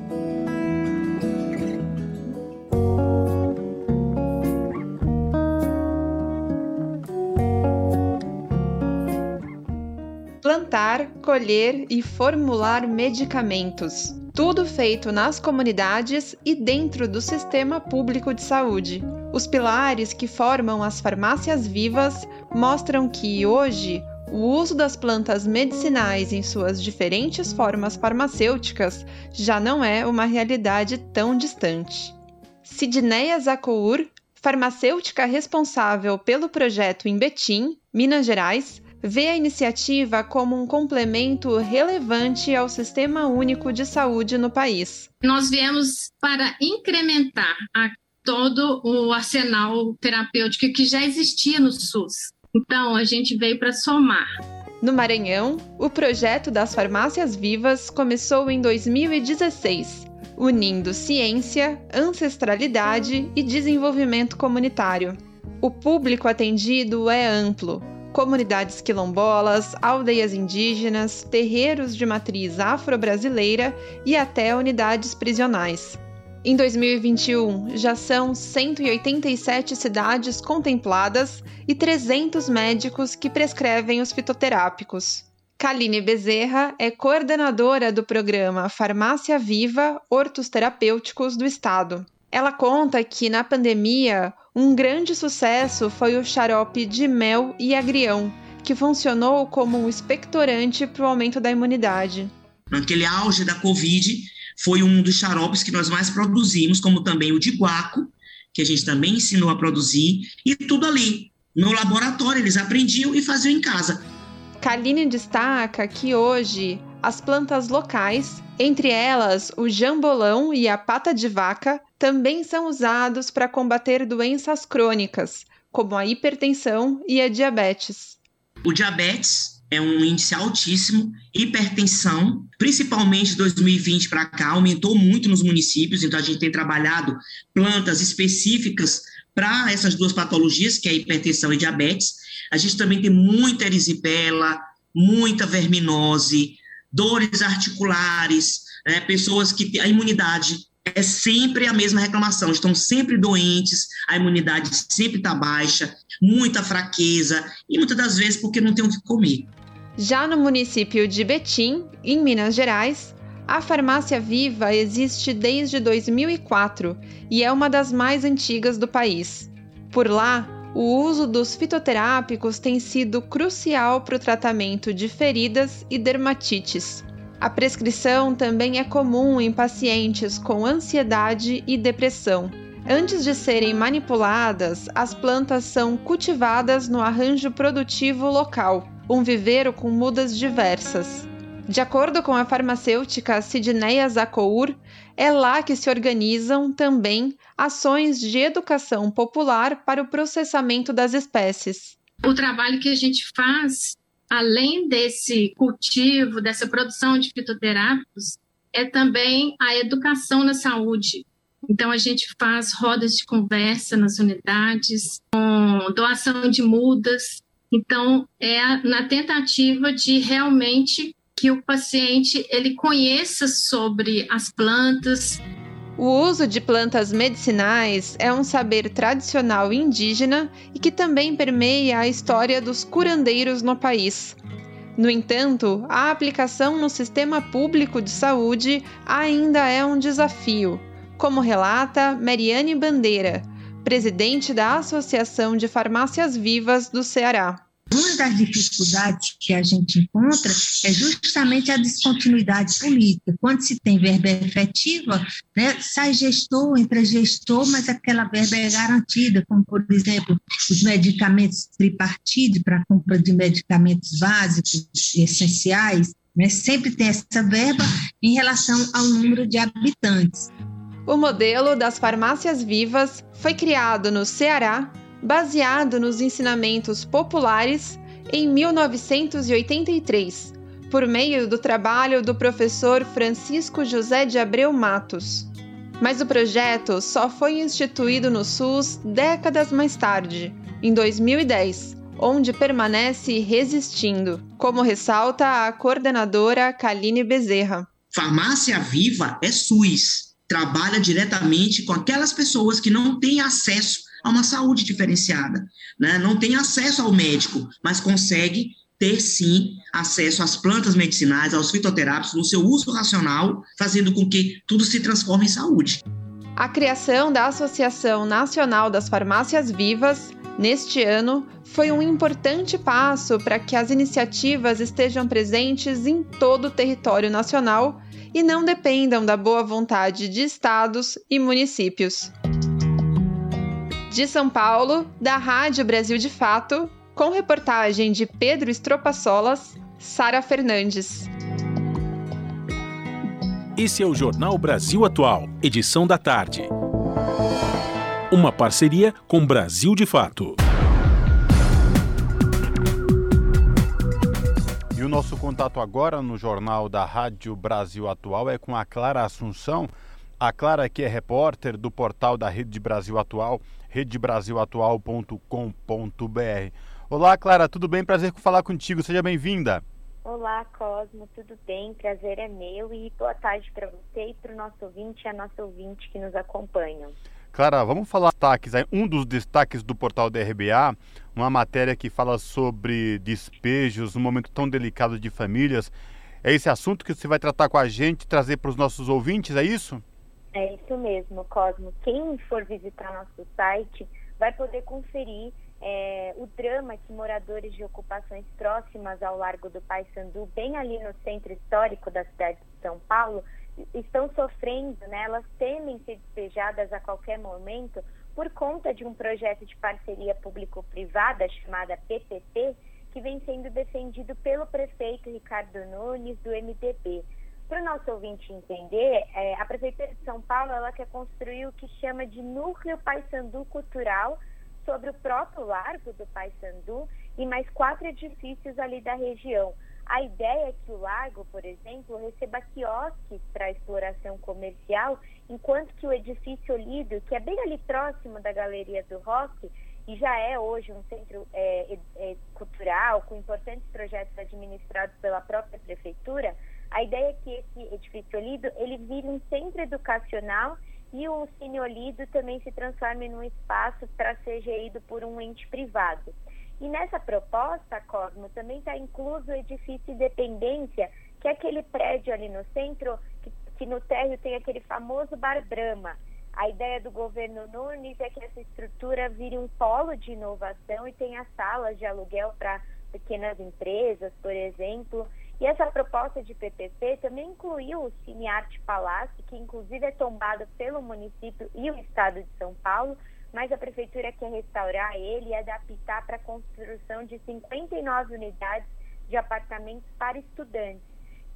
Plantar, colher e formular medicamentos tudo feito nas comunidades e dentro do sistema público de saúde. Os pilares que formam as farmácias vivas mostram que, hoje, o uso das plantas medicinais em suas diferentes formas farmacêuticas já não é uma realidade tão distante. Sidneia Zacour, farmacêutica responsável pelo projeto em Betim, Minas Gerais, vê a iniciativa como um complemento relevante ao Sistema Único de Saúde no país. Nós viemos para incrementar a, todo o arsenal terapêutico que já existia no SUS. Então, a gente veio para somar. No Maranhão, o projeto das farmácias vivas começou em 2016, unindo ciência, ancestralidade e desenvolvimento comunitário. O público atendido é amplo, comunidades quilombolas, aldeias indígenas, terreiros de matriz afro-brasileira e até unidades prisionais. Em 2021, já são 187 cidades contempladas e 300 médicos que prescrevem os fitoterápicos. Kaline Bezerra é coordenadora do programa Farmácia Viva Hortos Terapêuticos do Estado. Ela conta que na pandemia um grande sucesso foi o xarope de mel e agrião, que funcionou como um expectorante para o aumento da imunidade. Naquele auge da Covid, foi um dos xaropes que nós mais produzimos, como também o de guaco, que a gente também ensinou a produzir, e tudo ali. No laboratório, eles aprendiam e faziam em casa. Kaline destaca que hoje as plantas locais, entre elas o jambolão e a pata de vaca, também são usados para combater doenças crônicas, como a hipertensão e a diabetes. O diabetes é um índice altíssimo, hipertensão, principalmente de 2020 para cá, aumentou muito nos municípios, então a gente tem trabalhado plantas específicas para essas duas patologias, que é a hipertensão e diabetes. A gente também tem muita erisipela, muita verminose, dores articulares, né, pessoas que a imunidade é sempre a mesma reclamação, estão sempre doentes, a imunidade sempre está baixa, muita fraqueza e muitas das vezes porque não tem o que comer. Já no município de Betim, em Minas Gerais, a farmácia Viva existe desde 2004 e é uma das mais antigas do país. Por lá, o uso dos fitoterápicos tem sido crucial para o tratamento de feridas e dermatites. A prescrição também é comum em pacientes com ansiedade e depressão. Antes de serem manipuladas, as plantas são cultivadas no arranjo produtivo local, um viveiro com mudas diversas. De acordo com a farmacêutica Sidneia Zacour, é lá que se organizam também ações de educação popular para o processamento das espécies. O trabalho que a gente faz além desse cultivo, dessa produção de fitoterápicos, é também a educação na saúde. Então, a gente faz rodas de conversa nas unidades, com doação de mudas. Então, é na tentativa de realmente que o paciente ele conheça sobre as plantas, o uso de plantas medicinais é um saber tradicional indígena e que também permeia a história dos curandeiros no país. No entanto, a aplicação no sistema público de saúde ainda é um desafio, como relata Mariane Bandeira, presidente da Associação de Farmácias Vivas do Ceará. Uma das dificuldades que a gente encontra é justamente a descontinuidade política. Quando se tem verba efetiva, né, sai gestor, entra gestor, mas aquela verba é garantida, como, por exemplo, os medicamentos tripartidos para compra de medicamentos básicos e essenciais, né, sempre tem essa verba em relação ao número de habitantes. O modelo das farmácias vivas foi criado no Ceará baseado nos ensinamentos populares, em 1983, por meio do trabalho do professor Francisco José de Abreu Matos. Mas o projeto só foi instituído no SUS décadas mais tarde, em 2010, onde permanece resistindo, como ressalta a coordenadora Kaline Bezerra. Farmácia Viva é SUS, trabalha diretamente com aquelas pessoas que não têm acesso a uma saúde diferenciada. Né? Não tem acesso ao médico, mas consegue ter sim acesso às plantas medicinais, aos fitoterápicos, no seu uso racional, fazendo com que tudo se transforme em saúde. A criação da Associação Nacional das Farmácias Vivas, neste ano, foi um importante passo para que as iniciativas estejam presentes em todo o território nacional e não dependam da boa vontade de estados e municípios. De São Paulo, da Rádio Brasil de Fato, com reportagem de Pedro Estropaçolas, Sara Fernandes. Esse é o Jornal Brasil Atual, edição da tarde. Uma parceria com Brasil de Fato. E o nosso contato agora no Jornal da Rádio Brasil Atual é com a Clara Assunção. A Clara, que é repórter do portal da Rede Brasil Atual, redebrasilatual.com.br. Olá, Clara, tudo bem? Prazer falar contigo. Seja bem-vinda. Olá, Cosmo, tudo bem? Prazer é meu e boa tarde para você e para o nosso ouvinte e a nossa ouvinte que nos acompanham. Clara, vamos falar destaques. Um dos destaques do portal da RBA, uma matéria que fala sobre despejos, um momento tão delicado de famílias. É esse assunto que você vai tratar com a gente, trazer para os nossos ouvintes, é isso? É isso mesmo, Cosmo. Quem for visitar nosso site vai poder conferir é, o drama que moradores de ocupações próximas ao Largo do Paissandu, bem ali no centro histórico da cidade de São Paulo, estão sofrendo, né? elas temem ser despejadas a qualquer momento por conta de um projeto de parceria público-privada chamada PPP, que vem sendo defendido pelo prefeito Ricardo Nunes, do MDB. Para o nosso ouvinte entender, é, a Prefeitura de São Paulo ela quer construir o que chama de núcleo Paysandu cultural sobre o próprio Largo do Paysandu e mais quatro edifícios ali da região. A ideia é que o lago, por exemplo, receba quiosques para exploração comercial, enquanto que o edifício Lido, que é bem ali próximo da Galeria do Rock, e já é hoje um centro é, é, cultural com importantes projetos administrados pela própria prefeitura, a ideia é que esse edifício Olido ele vire um centro educacional e o Cine Olido também se transforme num espaço para ser gerido por um ente privado. E nessa proposta, Cosmo, também está incluso o edifício Independência, que é aquele prédio ali no centro, que, que no térreo tem aquele famoso Bar Brahma. A ideia do governo Nunes é que essa estrutura vire um polo de inovação e tenha salas de aluguel para pequenas empresas, por exemplo, E essa proposta de PPP também incluiu o Cine Arte Palácio, que inclusive é tombado pelo município e o estado de São Paulo, mas a prefeitura quer restaurar ele e adaptar para a construção de 59 unidades de apartamentos para estudantes.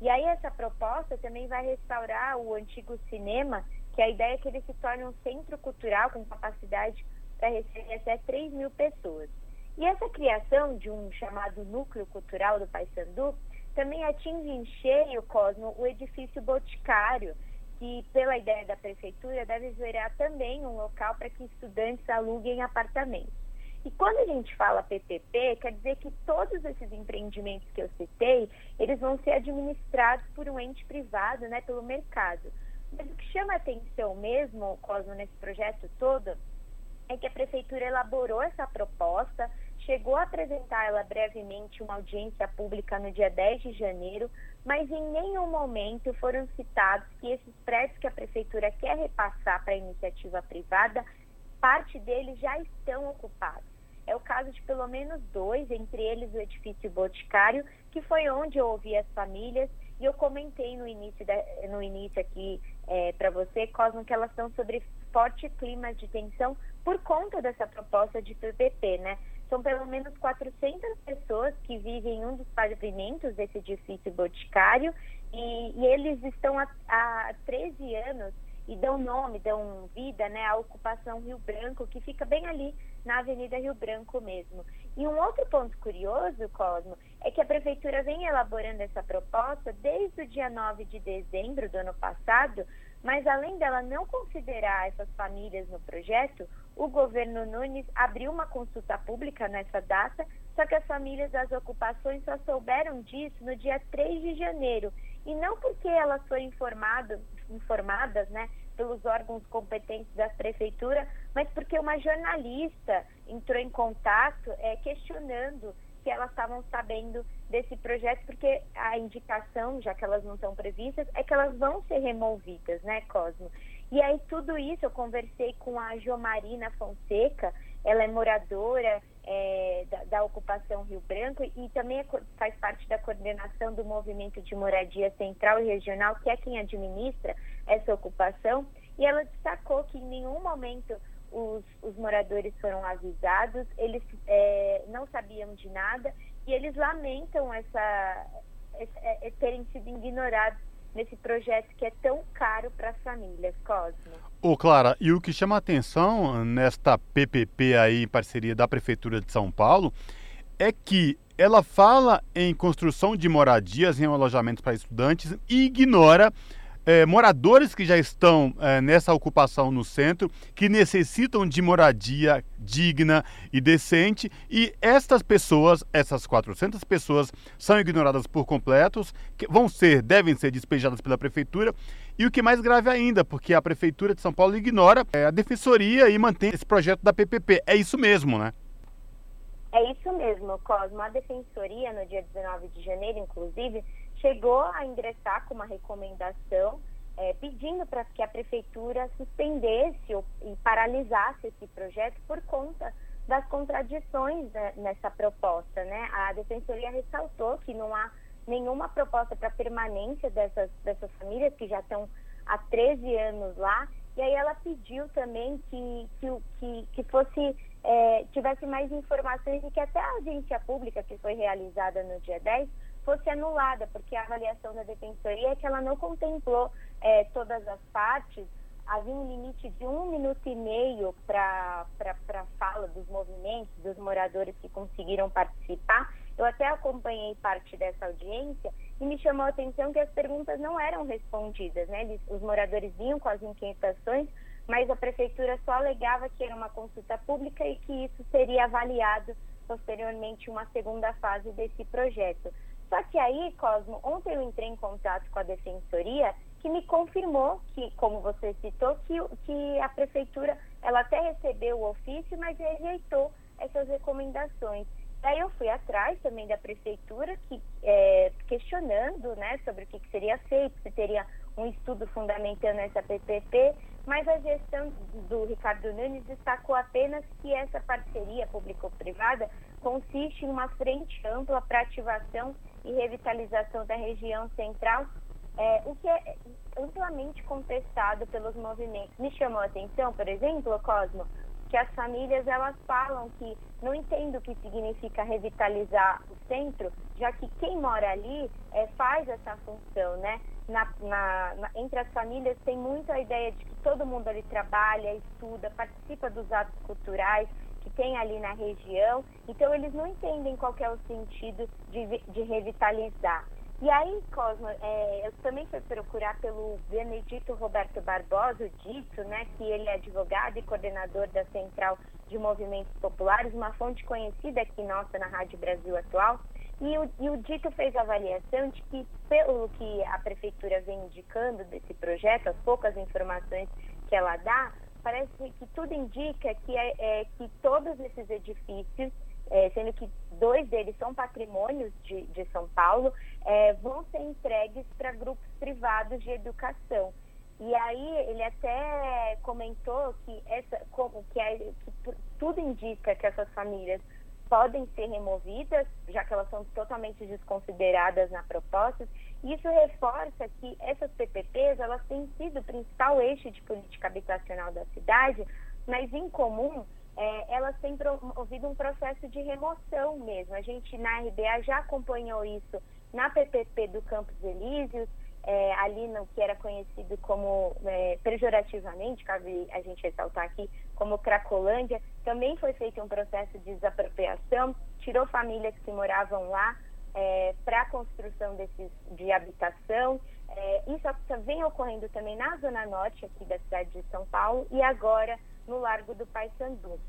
E aí essa proposta também vai restaurar o antigo cinema, que a ideia é que ele se torne um centro cultural com capacidade para receber até 3 mil pessoas. E essa criação de um chamado núcleo cultural do Paysandu também atinge em cheio, Cosmo, o edifício boticário, que, pela ideia da prefeitura, deve virar também um local para que estudantes aluguem apartamentos. E quando a gente fala PPP, quer dizer que todos esses empreendimentos que eu citei, eles vão ser administrados por um ente privado, né, pelo mercado. Mas o que chama atenção mesmo, Cosmo, nesse projeto todo, é que a prefeitura elaborou essa proposta, chegou a apresentar ela brevemente uma audiência pública no dia 10 de janeiro, mas em nenhum momento foram citados que esses prédios que a prefeitura quer repassar para a iniciativa privada, parte deles já estão ocupados. É o caso de pelo menos dois, entre eles o edifício Boticário, que foi onde eu ouvi as famílias e eu comentei no início, da, no início aqui é, para você, Cosmo, que elas estão sobre forte clima de tensão por conta dessa proposta de PPP, né? São pelo menos 400 pessoas que vivem em um dos pavimentos desse edifício boticário e, e eles estão há, há 13 anos e dão nome, dão vida né, à ocupação Rio Branco, que fica bem ali na Avenida Rio Branco mesmo. E um outro ponto curioso, Cosmo, é que a Prefeitura vem elaborando essa proposta desde o dia 9 de dezembro do ano passado, mas além dela não considerar essas famílias no projeto, o governo Nunes abriu uma consulta pública nessa data, só que as famílias das ocupações só souberam disso no dia 3 de janeiro. E não porque elas foram informadas, informadas né, pelos órgãos competentes da prefeitura, mas porque uma jornalista entrou em contato é, questionando que elas estavam sabendo desse projeto, porque a indicação, já que elas não estão previstas, é que elas vão ser removidas, né, Cosmo? E aí tudo isso eu conversei com a Jomarina Fonseca, ela é moradora é, da, da, ocupação Rio Branco e também é, faz parte da coordenação do movimento de moradia central e regional, que é quem administra essa ocupação. E ela destacou que em nenhum momento os, os moradores foram avisados, eles é, não sabiam de nada e eles lamentam essa, essa é, terem sido ignorados nesse projeto que é tão caro para as famílias, Cosmo. Ô, Clara, e o que chama a atenção nesta PPP aí, em parceria da Prefeitura de São Paulo, é que ela fala em construção de moradias em alojamentos para estudantes e ignora é, moradores que já estão é, nessa ocupação no centro, que necessitam de moradia digna e decente, e estas pessoas, essas 400 pessoas, são ignoradas por completos, que vão ser, devem ser despejadas pela prefeitura, e o que mais grave ainda, porque a prefeitura de São Paulo ignora é, a defensoria e mantém esse projeto da PPP. É isso mesmo, né? É isso mesmo, Cosmo. A defensoria, no dia 19 de janeiro, inclusive, chegou a ingressar com uma recomendação é, pedindo para que a prefeitura suspendesse ou, e paralisasse esse projeto por conta das contradições né, nessa proposta. Né? A Defensoria ressaltou que não há nenhuma proposta para permanência dessas, dessas famílias que já estão há 13 anos lá, e aí ela pediu também que, que, que, fosse, é, tivesse mais informações e que até a agência pública que foi realizada no dia 10 fosse anulada, porque a avaliação da defensoria é que ela não contemplou é, todas as partes. Havia um limite de um minuto e meio para a fala dos movimentos, dos moradores que conseguiram participar. Eu até acompanhei parte dessa audiência e me chamou a atenção que as perguntas não eram respondidas. Né? Eles, os moradores vinham com as inquietações, mas a prefeitura só alegava que era uma consulta pública e que isso seria avaliado posteriormente uma segunda fase desse projeto. Só que aí, Cosmo, ontem eu entrei em contato com a defensoria que me confirmou que, como você citou, que, que a prefeitura ela até recebeu o ofício, mas rejeitou essas recomendações. Daí eu fui atrás também da prefeitura, que, é, questionando né, sobre o que, que seria feito, se teria um estudo fundamentando essa PPP, mas a gestão do Ricardo Nunes destacou apenas que essa parceria público-privada consiste em uma frente ampla para ativação e revitalização da região central, é, o que é amplamente contestado pelos movimentos. Me chamou a atenção, por exemplo, Cosmo, que as famílias elas falam que não entendo o que significa revitalizar o centro, já que quem mora ali é, faz essa função, né? Na, na, na, entre as famílias tem muito a ideia de que todo mundo ali trabalha, estuda, participa dos atos culturais que tem ali na região, então eles não entendem qual é o sentido de, de revitalizar. E aí, Cosmo, é, eu também fui procurar pelo Benedito Roberto Barbosa, Dito, né, que ele é advogado e coordenador da Central de Movimentos Populares, uma fonte conhecida aqui nossa na Rádio Brasil Atual. E o, e o Dito fez a avaliação de que, pelo que a prefeitura vem indicando desse projeto, as poucas informações que ela dá, parece que tudo indica que, é, é que todos esses edifícios é, sendo que dois deles são patrimônios de, de São Paulo, é, vão ser entregues para grupos privados de educação. E aí ele até comentou que, essa, como, que, é, que tudo indica que essas famílias podem ser removidas, já que elas são totalmente desconsideradas na proposta. Isso reforça que essas PPPs elas têm sido o principal eixo de política habitacional da cidade, mas em comum é, elas têm promovido um processo de remoção mesmo. A gente na RBA já acompanhou isso na PPP do Campos Elíseos, é, ali no que era conhecido como, é, pejorativamente, cabe a gente ressaltar aqui, como Cracolândia, também foi feito um processo de desapropriação, tirou famílias que moravam lá é, para a construção desses, de habitação. É, isso vem ocorrendo também na Zona Norte aqui da cidade de São Paulo e agora no Largo do Paissandu.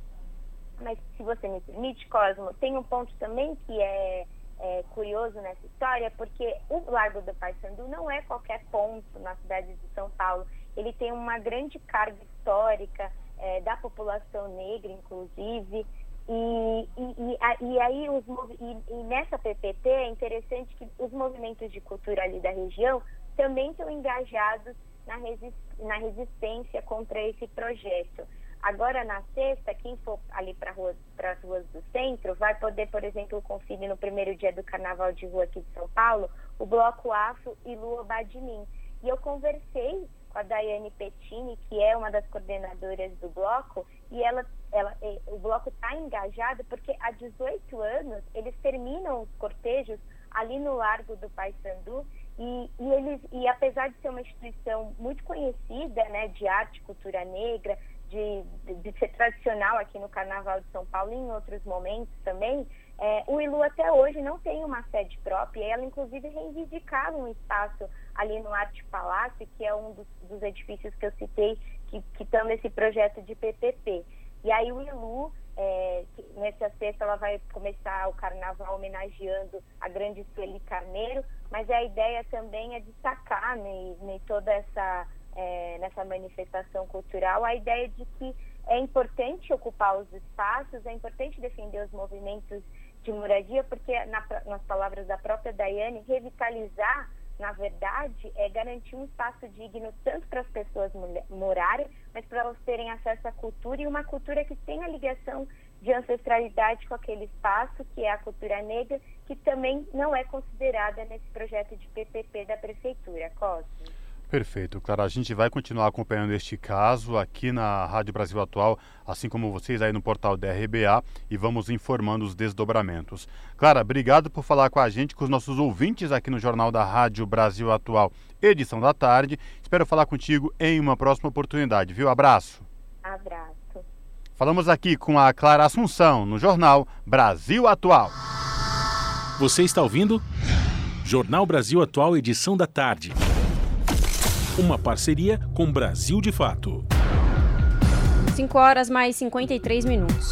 Mas, se você me permite, Cosmo, tem um ponto também que é, é curioso nessa história, porque o Largo do Paissandu não é qualquer ponto na cidade de São Paulo. Ele tem uma grande carga histórica é, da população negra, inclusive. E, e, e, aí os, e, e nessa PPT é interessante que os movimentos de cultura ali da região também estão engajados na, resist, na resistência contra esse projeto. Agora, na sexta, quem for ali para as ruas do centro vai poder, por exemplo, conferir no primeiro dia do Carnaval de Rua aqui de São Paulo, o Bloco Afro e Lua Badmin. E eu conversei com a Daiane Pettini, que é uma das coordenadoras do bloco, e ela, ela, o bloco está engajado porque há 18 anos eles terminam os cortejos ali no Largo do Paissandu e, e, eles, e apesar de ser uma instituição muito conhecida né, de arte cultura negra, de, de, ser tradicional aqui no Carnaval de São Paulo e em outros momentos também, é, o ILU até hoje não tem uma sede própria, ela inclusive reivindicava um espaço ali no Arte Palácio, que é um dos, dos edifícios que eu citei que, estão nesse projeto de PPP. E aí o ILU, é, nessa sexta, ela vai começar o carnaval homenageando a grande Sueli Carneiro, mas a ideia também é destacar né, né, toda essa é, nessa manifestação cultural a ideia de que é importante ocupar os espaços, é importante defender os movimentos de moradia, porque, na, nas palavras da própria Daiane, revitalizar, na verdade, é garantir um espaço digno tanto para as pessoas morarem, mas para elas terem acesso à cultura e uma cultura que tenha ligação de ancestralidade com aquele espaço, que é a cultura negra, que também não é considerada nesse projeto de PPP da Prefeitura. Cosme. Perfeito, Clara. A gente vai continuar acompanhando este caso aqui na Rádio Brasil Atual, assim como vocês aí no portal da RBA, e vamos informando os desdobramentos. Clara, obrigado por falar com a gente, com os nossos ouvintes aqui no Jornal da Rádio Brasil Atual, edição da tarde. Espero falar contigo em uma próxima oportunidade, viu? Abraço. Abraço. Falamos aqui com a Clara Assunção, no Jornal Brasil Atual. Você está ouvindo? Jornal Brasil Atual, edição da tarde. Uma parceria com Brasil de Fato. 5 horas mais 53 minutos.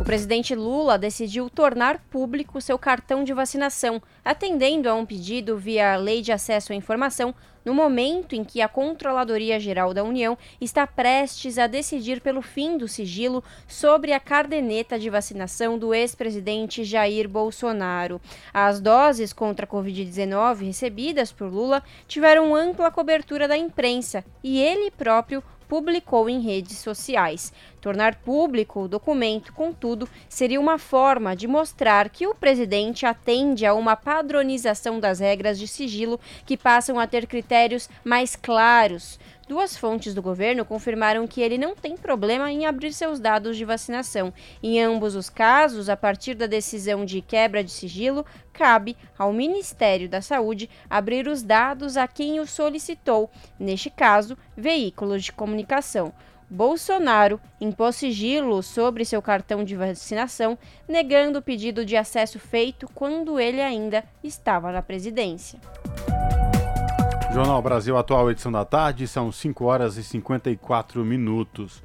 O presidente Lula decidiu tornar público seu cartão de vacinação, atendendo a um pedido via Lei de Acesso à Informação no momento em que a Controladoria Geral da União está prestes a decidir pelo fim do sigilo sobre a cardeneta de vacinação do ex-presidente Jair Bolsonaro. As doses contra a Covid-19 recebidas por Lula tiveram ampla cobertura da imprensa e ele próprio publicou em redes sociais. Tornar público o documento, contudo, seria uma forma de mostrar que o presidente atende a uma padronização das regras de sigilo que passam a ter critérios mais claros. Duas fontes do governo confirmaram que ele não tem problema em abrir seus dados de vacinação. Em ambos os casos, a partir da decisão de quebra de sigilo, cabe ao Ministério da Saúde abrir os dados a quem o solicitou, neste caso, veículos de comunicação. Bolsonaro impôs sigilo sobre seu cartão de vacinação, negando o pedido de acesso feito quando ele ainda estava na presidência. Jornal Brasil Atual, edição da tarde, são 5 horas e 54 minutos.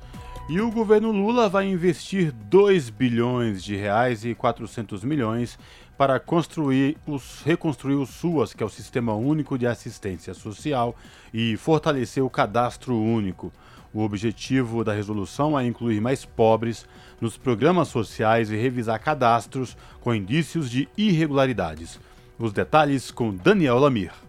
E o governo Lula vai investir 2 bilhões de reais e 400 milhões para construir os, reconstruir o SUAS, que é o Sistema Único de Assistência Social, e fortalecer o cadastro único. O objetivo da resolução é incluir mais pobres nos programas sociais e revisar cadastros com indícios de irregularidades. Os detalhes com Daniel Lamir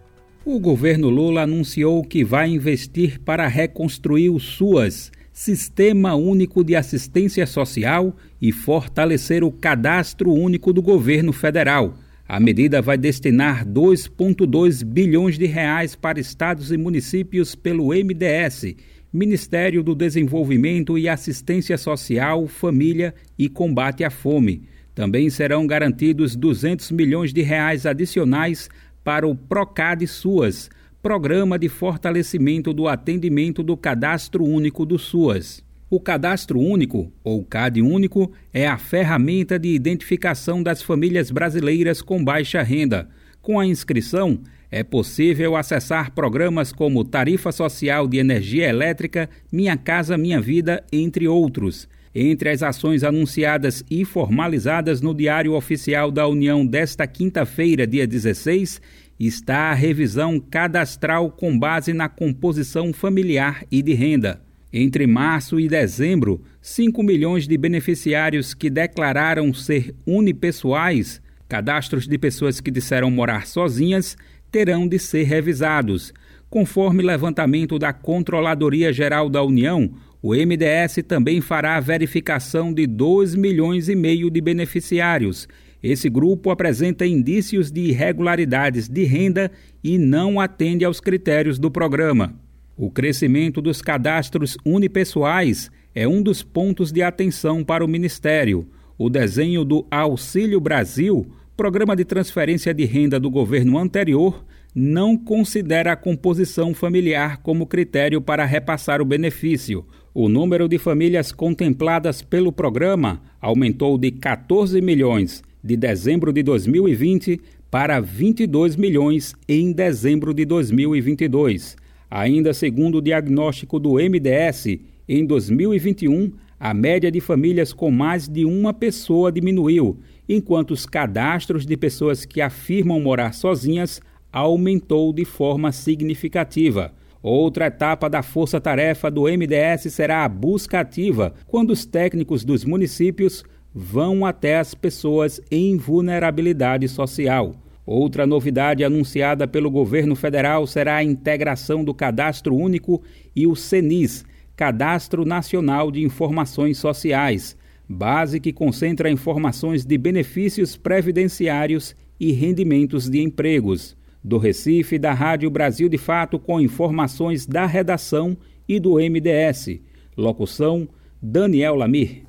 o governo Lula anunciou que vai investir para reconstruir o SUAS, Sistema Único de Assistência Social, e fortalecer o Cadastro Único do governo federal. A medida vai destinar 2,2 bilhões de reais para estados e municípios pelo MDS, Ministério do Desenvolvimento e Assistência Social, Família e Combate à Fome. Também serão garantidos 200 milhões de reais adicionais para o Procad SUAS, Programa de Fortalecimento do Atendimento do Cadastro Único do SUAS. O Cadastro Único, ou CAD Único, é a ferramenta de identificação das famílias brasileiras com baixa renda. Com a inscrição, é possível acessar programas como Tarifa Social de Energia Elétrica, Minha Casa Minha Vida, entre outros. Entre as ações anunciadas e formalizadas no Diário Oficial da União desta quinta-feira, dia 16, está a revisão cadastral com base na composição familiar e de renda. Entre março e dezembro, 5 milhões de beneficiários que declararam ser unipessoais, cadastros de pessoas que disseram morar sozinhas, terão de ser revisados. Conforme levantamento da Controladoria Geral da União, o MDS também fará a verificação de 2 milhões e meio de beneficiários. Esse grupo apresenta indícios de irregularidades de renda e não atende aos critérios do programa. O crescimento dos cadastros unipessoais é um dos pontos de atenção para o Ministério. O desenho do Auxílio Brasil, programa de transferência de renda do governo anterior, não considera a composição familiar como critério para repassar o benefício. O número de famílias contempladas pelo programa aumentou de 14 milhões de dezembro de 2020 para 22 milhões em dezembro de 2022. Ainda segundo o diagnóstico do MDS, em 2021, a média de famílias com mais de uma pessoa diminuiu, enquanto os cadastros de pessoas que afirmam morar sozinhas aumentou de forma significativa. Outra etapa da força-tarefa do MDS será a busca ativa, quando os técnicos dos municípios vão até as pessoas em vulnerabilidade social. Outra novidade anunciada pelo governo federal será a integração do Cadastro Único e o CENIS, Cadastro Nacional de Informações Sociais, base que concentra informações de benefícios previdenciários e rendimentos de empregos do Recife, da Rádio Brasil de Fato, com informações da redação e do MDS. Locução: Daniel Lamir.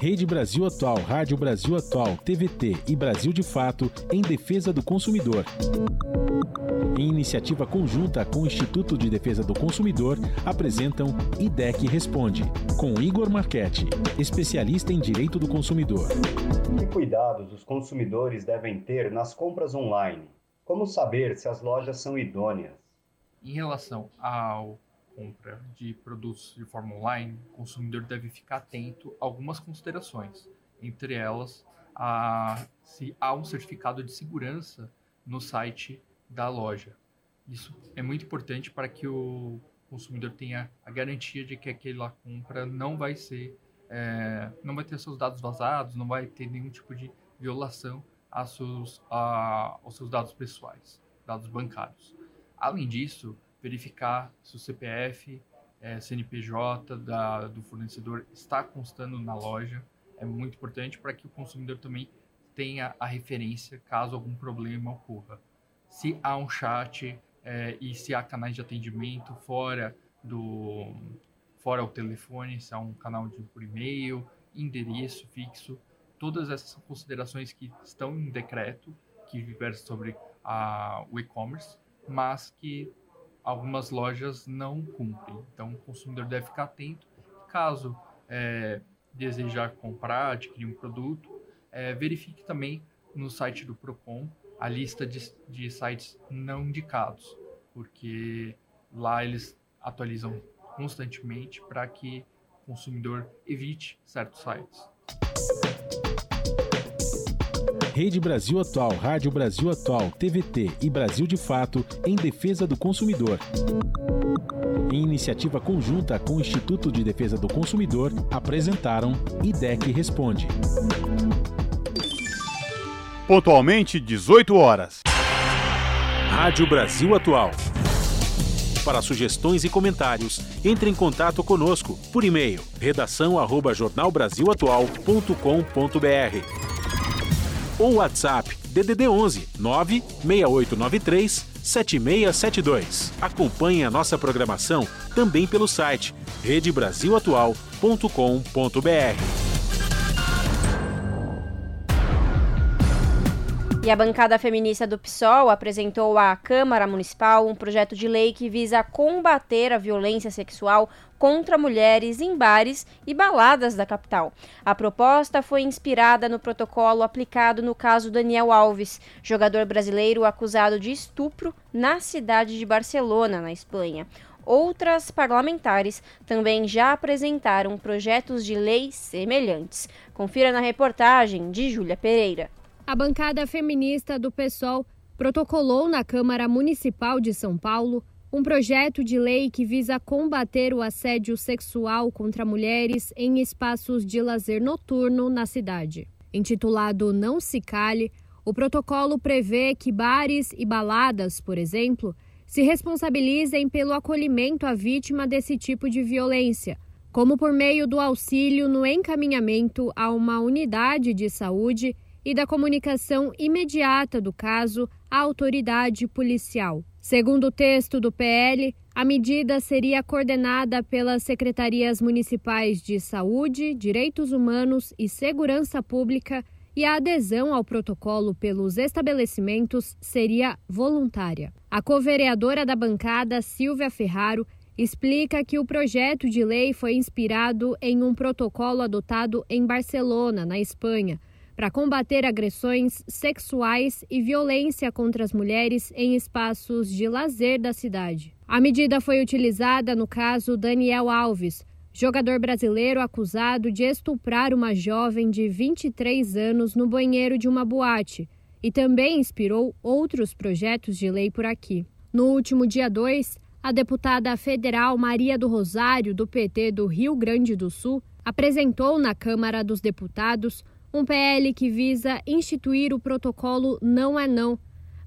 Rede Brasil Atual, Rádio Brasil Atual, TVT e Brasil de Fato em defesa do consumidor. Em iniciativa conjunta com o Instituto de Defesa do Consumidor, apresentam IDEC Responde, com Igor Marchetti, especialista em direito do consumidor. Que cuidados os consumidores devem ter nas compras online? Como saber se as lojas são idôneas? Em relação ao compra de produtos de forma online, o consumidor deve ficar atento a algumas considerações, entre elas a, se há um certificado de segurança no site da loja. Isso é muito importante para que o consumidor tenha a garantia de que aquela compra não vai ser, é, não vai ter seus dados vazados, não vai ter nenhum tipo de violação seus, a, aos seus dados pessoais, dados bancários. Além disso, verificar se o CPF, é, CNPJ da, do fornecedor está constando na loja. É muito importante para que o consumidor também tenha a referência caso algum problema ocorra. Se há um chat é, e se há canais de atendimento fora do fora o telefone, se há um canal de por e-mail, endereço fixo, todas essas considerações que estão em decreto que versa sobre a, o e-commerce, mas que algumas lojas não cumprem. Então, o consumidor deve ficar atento. Caso é, desejar comprar, adquirir um produto, é, verifique também no site do Procon a lista de, de sites não indicados, porque lá eles atualizam constantemente para que o consumidor evite certos sites. Rede Brasil Atual, Rádio Brasil Atual, TVT e Brasil de Fato em defesa do consumidor. Em iniciativa conjunta com o Instituto de Defesa do Consumidor, apresentaram IDEC Responde. Pontualmente, 18 horas. Rádio Brasil Atual. Para sugestões e comentários, entre em contato conosco por e-mail redação@jornalbrasilatual.com.br ou WhatsApp DDD 11 96893 7672. Acompanhe a nossa programação também pelo site redebrasilatual.com.br. E a bancada feminista do PSOL apresentou à Câmara Municipal um projeto de lei que visa combater a violência sexual contra mulheres em bares e baladas da capital. A proposta foi inspirada no protocolo aplicado no caso Daniel Alves, jogador brasileiro acusado de estupro na cidade de Barcelona, na Espanha. Outras parlamentares também já apresentaram projetos de lei semelhantes. Confira na reportagem de Júlia Pereira a bancada feminista do PSOL protocolou na Câmara Municipal de São Paulo um projeto de lei que visa combater o assédio sexual contra mulheres em espaços de lazer noturno na cidade. Intitulado Não Se Cale, o protocolo prevê que bares e baladas, por exemplo, se responsabilizem pelo acolhimento à vítima desse tipo de violência, como por meio do auxílio no encaminhamento a uma unidade de saúde e da comunicação imediata do caso à autoridade policial. Segundo o texto do PL, a medida seria coordenada pelas secretarias municipais de Saúde, Direitos Humanos e Segurança Pública e a adesão ao protocolo pelos estabelecimentos seria voluntária. A co-vereadora da bancada, Silvia Ferraro, explica que o projeto de lei foi inspirado em um protocolo adotado em Barcelona, na Espanha, para combater agressões sexuais e violência contra as mulheres em espaços de lazer da cidade. A medida foi utilizada no caso Daniel Alves, jogador brasileiro acusado de estuprar uma jovem de 23 anos no banheiro de uma boate, e também inspirou outros projetos de lei por aqui. No último dia 2, a deputada federal Maria do Rosário, do PT do Rio Grande do Sul, apresentou na Câmara dos Deputados um PL que visa instituir o protocolo Não é Não,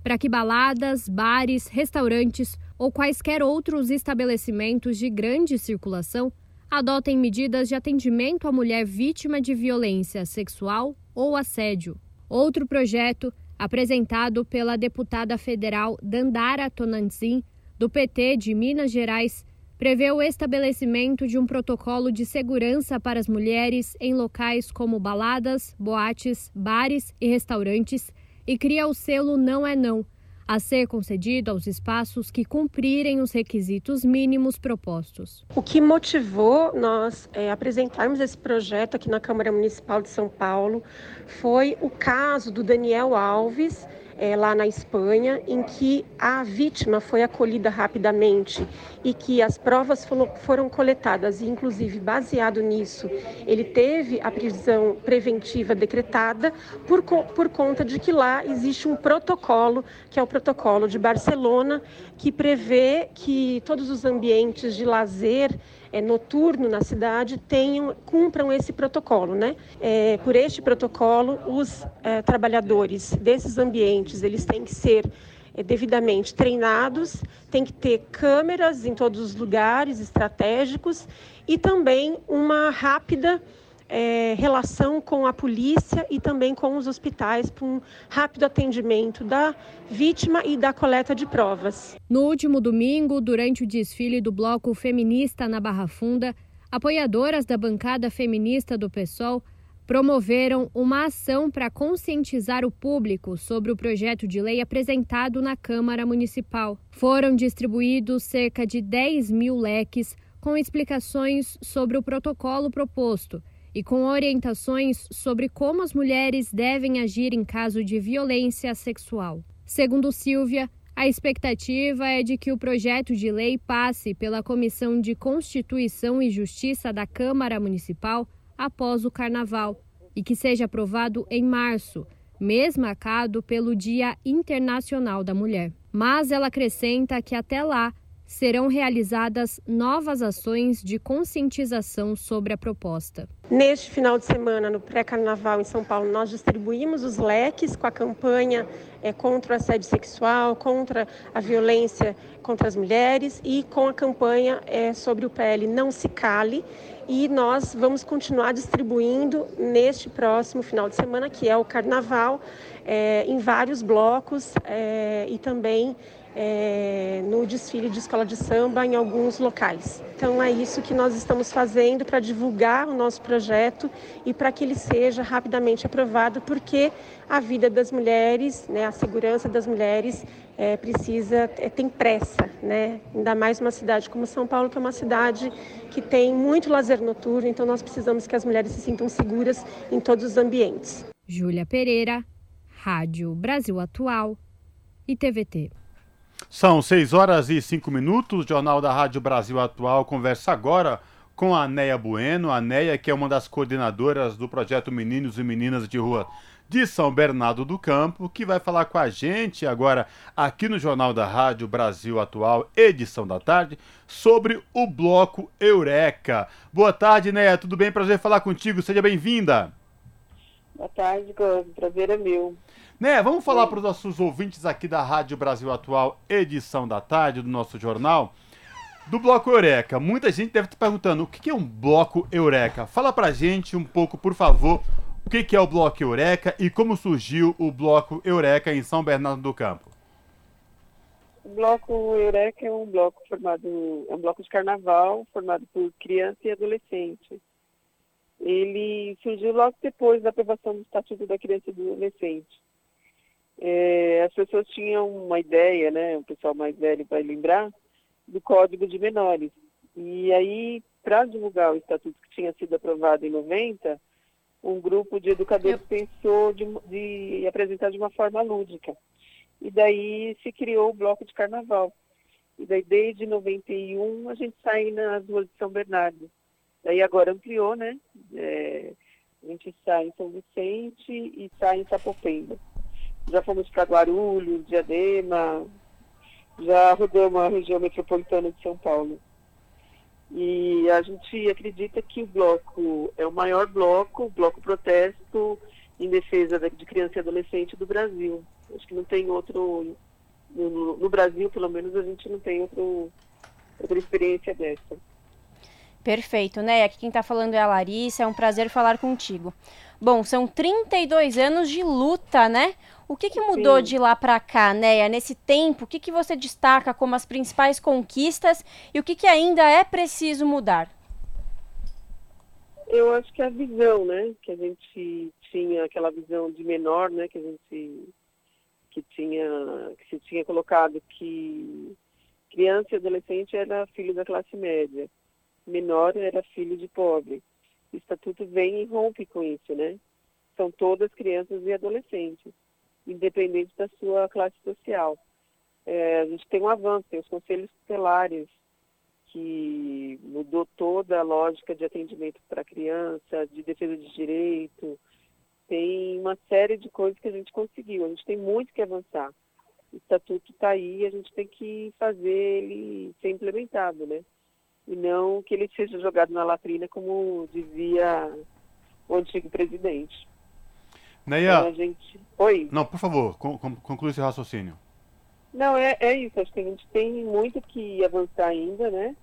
para que baladas, bares, restaurantes ou quaisquer outros estabelecimentos de grande circulação adotem medidas de atendimento à mulher vítima de violência sexual ou assédio. Outro projeto, apresentado pela deputada federal Dandara Tonantzin, do PT de Minas Gerais, prevê o estabelecimento de um protocolo de segurança para as mulheres em locais como baladas, boates, bares e restaurantes e cria o selo Não é Não, a ser concedido aos espaços que cumprirem os requisitos mínimos propostos. O que motivou nós é, apresentarmos esse projeto aqui na Câmara Municipal de São Paulo foi o caso do Daniel Alves é, lá na Espanha, em que a vítima foi acolhida rapidamente e que as provas foram coletadas, e inclusive baseado nisso, ele teve a prisão preventiva decretada por, por conta de que lá existe um protocolo, que é o protocolo de Barcelona, que prevê que todos os ambientes de lazer é, noturno na cidade tenham, cumpram esse protocolo. Né? É, por este protocolo, os é, trabalhadores desses ambientes eles têm que ser é, devidamente treinados, tem que ter câmeras em todos os lugares estratégicos e também uma rápida é, relação com a polícia e também com os hospitais para um rápido atendimento da vítima e da coleta de provas. No último domingo, durante o desfile do Bloco Feminista na Barra Funda, apoiadoras da bancada feminista do PSOL promoveram uma ação para conscientizar o público sobre o projeto de lei apresentado na Câmara Municipal. Foram distribuídos cerca de 10 mil leques com explicações sobre o protocolo proposto e com orientações sobre como as mulheres devem agir em caso de violência sexual. Segundo Silvia, a expectativa é de que o projeto de lei passe pela Comissão de Constituição e Justiça da Câmara Municipal após o Carnaval e que seja aprovado em março, mês marcado pelo Dia Internacional da Mulher. Mas ela acrescenta que até lá serão realizadas novas ações de conscientização sobre a proposta. Neste final de semana, no pré-carnaval em São Paulo, nós distribuímos os leques com a campanha é, contra o assédio sexual, contra a violência contra as mulheres e com a campanha é, sobre o PL Não Se Cale. E nós vamos continuar distribuindo neste próximo final de semana, que é o carnaval, é, em vários blocos é, e também é, no desfile de escola de samba em alguns locais. Então é isso que nós estamos fazendo para divulgar o nosso projeto e para que ele seja rapidamente aprovado, porque a vida das mulheres, né, a segurança das mulheres é, precisa, é, tem pressa, né? ainda mais uma cidade como São Paulo, que é uma cidade que tem muito lazer noturno, então nós precisamos que as mulheres se sintam seguras em todos os ambientes. Júlia Pereira, Rádio Brasil Atual e TVT. São 6 horas e 5 minutos. O Jornal da Rádio Brasil Atual conversa agora com a Neia Bueno. A Neia, que é uma das coordenadoras do projeto Meninos e Meninas de Rua de São Bernardo do Campo, que vai falar com a gente agora aqui no Jornal da Rádio Brasil Atual, edição da tarde, sobre o bloco Eureka. Boa tarde, Neia. Tudo bem? Prazer falar contigo. Seja bem-vinda. Boa tarde, Cláudio. Prazer é meu. Né, vamos falar para os nossos ouvintes aqui da Rádio Brasil Atual, edição da tarde do nosso jornal, do Bloco Eureka. Muita gente deve estar perguntando o que é um Bloco Eureka. Fala para gente um pouco, por favor, o que é o Bloco Eureka e como surgiu o Bloco Eureka em São Bernardo do Campo. O Bloco Eureka é um bloco formado, é um bloco de carnaval formado por criança e adolescente. Ele surgiu logo depois da aprovação do Estatuto da Criança e do Adolescente é, as pessoas tinham uma ideia, né, o pessoal mais velho vai lembrar, do Código de Menores. E aí, para divulgar o estatuto que tinha sido aprovado em 90, um grupo de educadores Eu... pensou de, de apresentar de uma forma lúdica. E daí se criou o bloco de carnaval. E daí, desde 91, a gente sai nas ruas de São Bernardo. Daí agora ampliou, né? É, a gente sai em São Vicente e sai em Sapopemba já fomos para Guarulhos, Diadema, já rodamos a região metropolitana de São Paulo. E a gente acredita que o bloco é o maior bloco, o bloco protesto em defesa de criança e adolescente do Brasil. Acho que não tem outro, no, no Brasil pelo menos, a gente não tem outro, outra experiência dessa. Perfeito, né? Aqui quem está falando é a Larissa, é um prazer falar contigo. Bom, são 32 anos de luta, né? O que, que mudou Sim. de lá para cá, Neia? Nesse tempo, o que, que você destaca como as principais conquistas e o que, que ainda é preciso mudar? Eu acho que a visão, né? Que a gente tinha aquela visão de menor, né? Que a gente que tinha que se tinha colocado que criança e adolescente era filho da classe média, menor era filho de pobre o estatuto vem e rompe com isso, né? São todas crianças e adolescentes, independente da sua classe social. É, a gente tem um avanço, tem os conselhos tutelares, que mudou toda a lógica de atendimento para criança, de defesa de direito. Tem uma série de coisas que a gente conseguiu. A gente tem muito que avançar. O estatuto está aí, a gente tem que fazer ele ser implementado, né? e não que ele seja jogado na latrina, como dizia o antigo presidente. Neia, então, gente... Oi? Não, por favor, conclua esse raciocínio. Não, é, é isso. Acho que a gente tem muito que avançar ainda, né?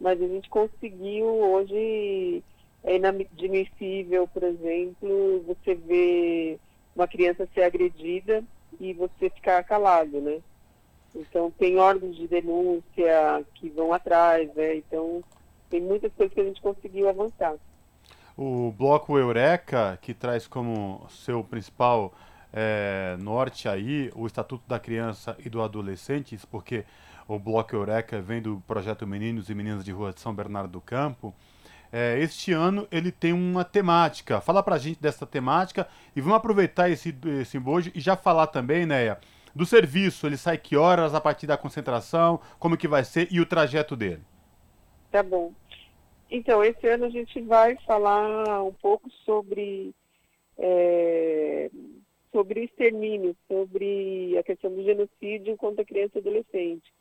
Mas a gente conseguiu hoje, é inadmissível, por exemplo, você ver uma criança ser agredida e você ficar calado, né? Então tem órgãos de denúncia que vão atrás, né? Então tem muitas coisas que a gente conseguiu avançar. O bloco Eureka, que traz como seu principal é, norte aí o Estatuto da Criança e do Adolescente, porque o bloco Eureka vem do projeto Meninos e Meninas de Rua de São Bernardo do Campo. É, este ano ele tem uma temática. Fala pra gente dessa temática e vamos aproveitar esse, esse bojo e já falar também, Neia, do serviço. Ele sai que horas a partir da concentração, como que vai ser e o trajeto dele. Tá bom. Então, esse ano a gente vai falar um pouco sobre, é, sobre extermínio, sobre a questão do genocídio contra criança e adolescente.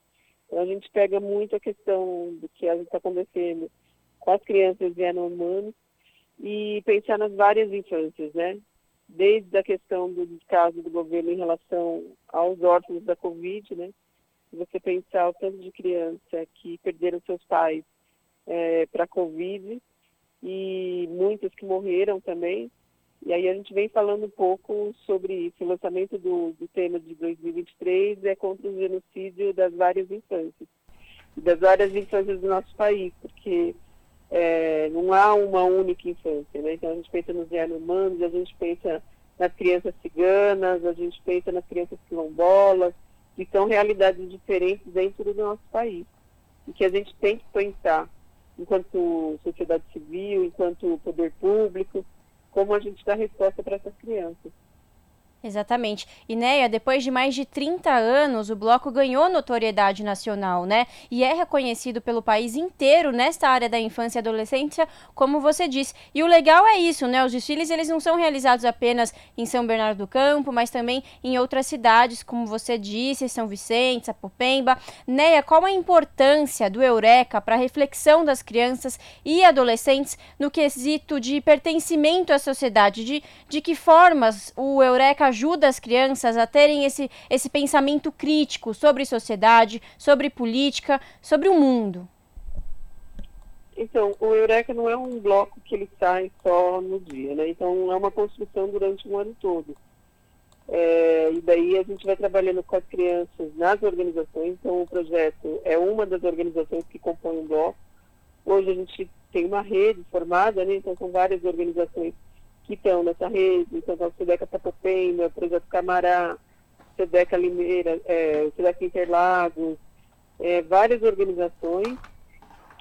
Então, a gente pega muito a questão do que está acontecendo com as crianças e humanos e pensar nas várias infâncias, né? Desde a questão do descaso do governo em relação aos órfãos da Covid, né? Você pensar o tanto de criança que perderam seus pais é, para a Covid e muitas que morreram também. E aí a gente vem falando um pouco sobre isso. O lançamento do, do tema de 2023 é contra o genocídio das várias infâncias, das várias infâncias do nosso país, porque é, não há uma única infância. Né? Então a gente pensa nos humanos, a gente pensa nas crianças ciganas, a gente pensa nas crianças quilombolas, que são realidades diferentes dentro do nosso país. E que a gente tem que pensar enquanto sociedade civil, enquanto poder público, como a gente dá resposta para essas crianças. Exatamente. Inéia, depois de mais de 30 anos, o bloco ganhou notoriedade nacional, né? E é reconhecido pelo país inteiro nesta área da infância e adolescência, como você disse. E o legal é isso, né? Os desfiles eles não são realizados apenas em São Bernardo do Campo, mas também em outras cidades, como você disse, São Vicente, Sapopemba. Neia, qual a importância do Eureka para a reflexão das crianças e adolescentes no quesito de pertencimento à sociedade? De, de que formas o Eureka ajuda as crianças a terem esse, esse pensamento crítico sobre sociedade, sobre política, sobre o mundo? Então, o Eureka não é um bloco que ele sai só no dia, né? Então, é uma construção durante um ano todo. É, e daí a gente vai trabalhando com as crianças nas organizações. Então, o projeto é uma das organizações que compõem o bloco. Hoje a gente tem uma rede formada, né? Então, são várias organizações que estão nessa rede, então o SEDECA Tapopemba, Projeto Camará, SEDECA Limeira, é, SEDECA Interlagos, é, várias organizações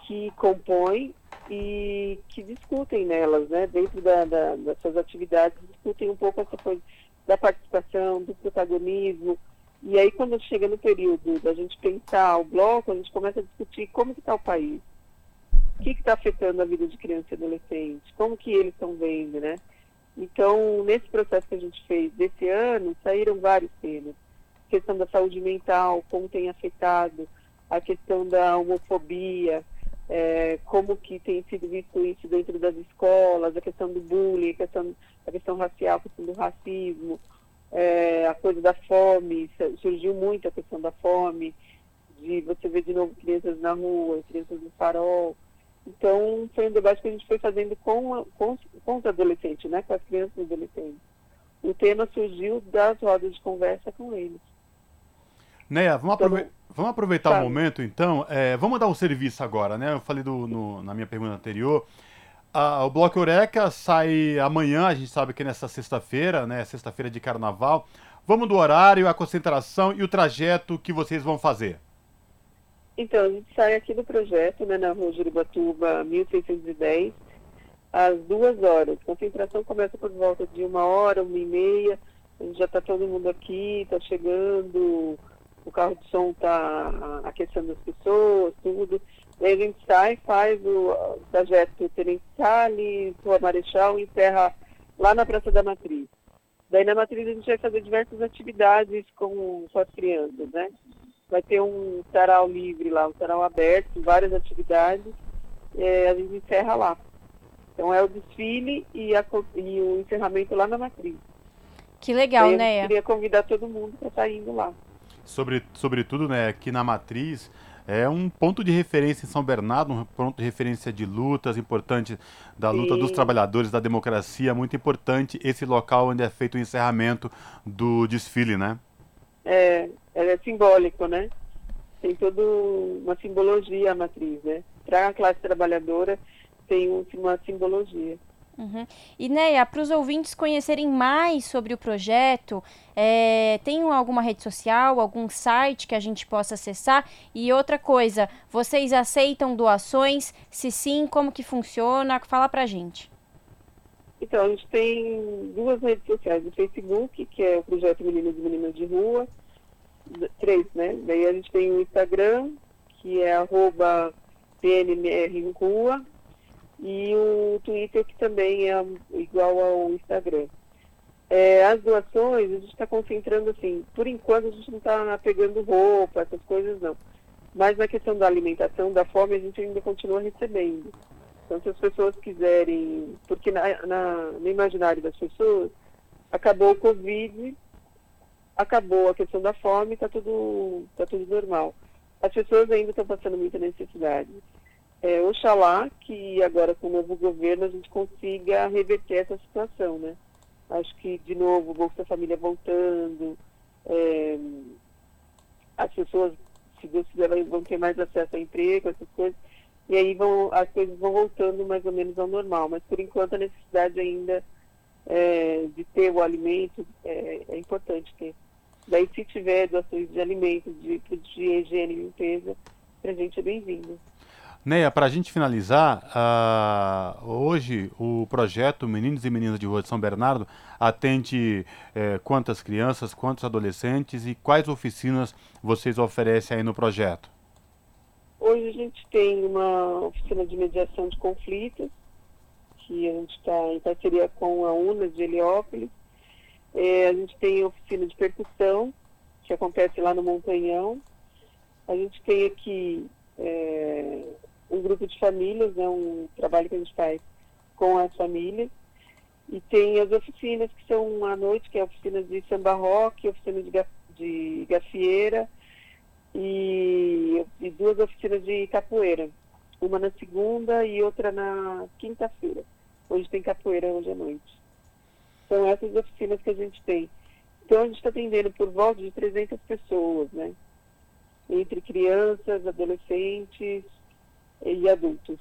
que compõem e que discutem nelas, né, dentro da, da, das suas atividades, discutem um pouco essa coisa da participação, do protagonismo, e aí quando chega no período da gente pensar o bloco, a gente começa a discutir como que está o país, o que está afetando a vida de criança e adolescente, como que eles estão vendo, né? Então, nesse processo que a gente fez desse ano, saíram vários temas. A questão da saúde mental, como tem afetado, a questão da homofobia, é, como que tem sido visto isso dentro das escolas, a questão do bullying, a questão, a questão racial, a questão do racismo, é, a coisa da fome, surgiu muito a questão da fome, de você ver de novo crianças na rua, crianças no farol, então, foi um debate que a gente foi fazendo com, com, com os adolescentes, né, com as crianças e adolescentes. O tema surgiu das rodas de conversa com eles. Neia, vamos, então, aprove vamos aproveitar sabe. o momento, então. É, vamos dar o um serviço agora, né? Eu falei do, no, na minha pergunta anterior. Ah, o Bloco Eureka sai amanhã, a gente sabe que é nessa sexta-feira, né? Sexta-feira de carnaval. Vamos do horário, a concentração e o trajeto que vocês vão fazer. Então, a gente sai aqui do projeto, né, na rua Juribatuba, 1610, às duas horas. A concentração começa por volta de uma hora, uma e meia. A gente já está todo mundo aqui, está chegando, o carro de som está aquecendo as pessoas, tudo. Aí a gente sai, faz o, trajeto Tenente Rua Marechal e encerra lá na Praça da Matriz. Daí na Matriz a gente vai fazer diversas atividades com, com as crianças, né? Vai ter um sarau livre lá, um sarau aberto, várias atividades, é, a gente encerra lá. Então é o desfile e, a, e o encerramento lá na matriz. Que legal, né? queria convidar todo mundo para estar tá indo lá. Sobre, sobretudo, né, aqui na Matriz, é um ponto de referência em São Bernardo, um ponto de referência de lutas importante da luta Sim. dos trabalhadores, da democracia, muito importante esse local onde é feito o encerramento do desfile, né? É, é simbólico, né? Tem toda uma simbologia a matriz, né? Para a classe trabalhadora tem uma simbologia. Uhum. E Neia, para os ouvintes conhecerem mais sobre o projeto, é, tem alguma rede social, algum site que a gente possa acessar? E outra coisa, vocês aceitam doações? Se sim, como que funciona? Fala para a gente. Então, a gente tem duas redes sociais, o Facebook, que é o Projeto Meninos e Meninas de Rua, três, né? Daí a gente tem o Instagram, que é arroba PNMR Rua, e o Twitter, que também é igual ao Instagram. É, as doações, a gente está concentrando assim, por enquanto a gente não está pegando roupa, essas coisas não. Mas na questão da alimentação, da fome, a gente ainda continua recebendo. Então, se as pessoas quiserem, porque na, na, no imaginário das pessoas, acabou o Covid, acabou a questão da fome, está tudo, tá tudo normal. As pessoas ainda estão passando muita necessidade. É, oxalá que agora com o novo governo a gente consiga reverter essa situação, né? Acho que, de novo, o Bolsa Família voltando, é, as pessoas, se Deus quiser, vão ter mais acesso a emprego, essas coisas, e aí vão, as coisas vão voltando mais ou menos ao normal. Mas, por enquanto, a necessidade ainda é, de ter o alimento é, é, importante ter. Daí, se tiver doações de alimentos, de, de higiene e limpeza, para a gente é bem-vindo. Neia, para a gente finalizar, uh, hoje o projeto Meninos e Meninas de Rua de São Bernardo atende eh, quantas crianças, quantos adolescentes e quais oficinas vocês oferecem aí no projeto? Hoje a gente tem uma oficina de mediação de conflitos, que a gente está em parceria com a UNA de Heliópolis. É, a gente tem oficina de percussão, que acontece lá no Montanhão. A gente tem aqui é, um grupo de famílias, né, um trabalho que a gente faz com as famílias. E tem as oficinas que são à noite, que é a oficina de samba rock, oficina de, de gafieira e, e duas oficinas de capoeira. Uma na segunda e outra na quinta-feira. Hoje tem capoeira hoje à noite. São essas oficinas que a gente tem. Então a gente está atendendo por volta de 300 pessoas, né? Entre crianças, adolescentes, e adultos.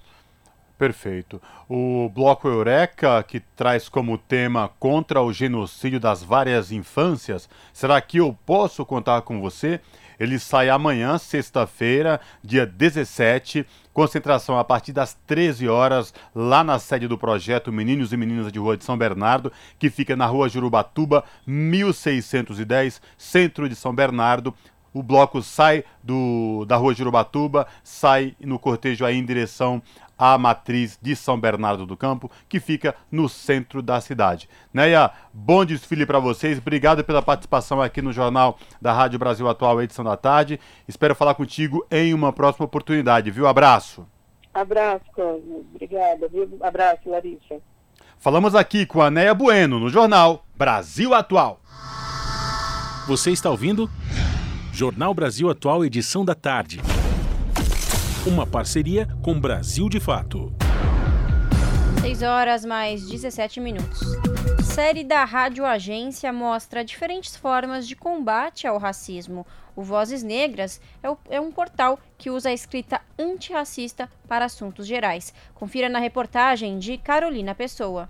Perfeito. O Bloco Eureka, que traz como tema contra o genocídio das várias infâncias, será que eu posso contar com você? Ele sai amanhã, sexta-feira, dia 17, concentração a partir das 13 horas, lá na sede do projeto Meninos e Meninas de Rua de São Bernardo, que fica na rua Jurubatuba, 1610, centro de São Bernardo. O bloco sai do, da rua Jurubatuba, sai no cortejo aí em direção à matriz de São Bernardo do Campo, que fica no centro da cidade. Neia, bom desfile para vocês. Obrigado pela participação aqui no Jornal da Rádio Brasil Atual, edição da tarde. Espero falar contigo em uma próxima oportunidade, viu? Abraço. Abraço, Cosmo. Obrigada, viu? Abraço, Larissa. Falamos aqui com a Neia Bueno no Jornal Brasil Atual. Você está ouvindo? Jornal Brasil Atual, edição da tarde. Uma parceria com Brasil de Fato. 6 horas mais 17 minutos. Série da Rádio Agência mostra diferentes formas de combate ao racismo. O Vozes Negras é, é um portal que usa a escrita antirracista para assuntos gerais. Confira na reportagem de Carolina Pessoa.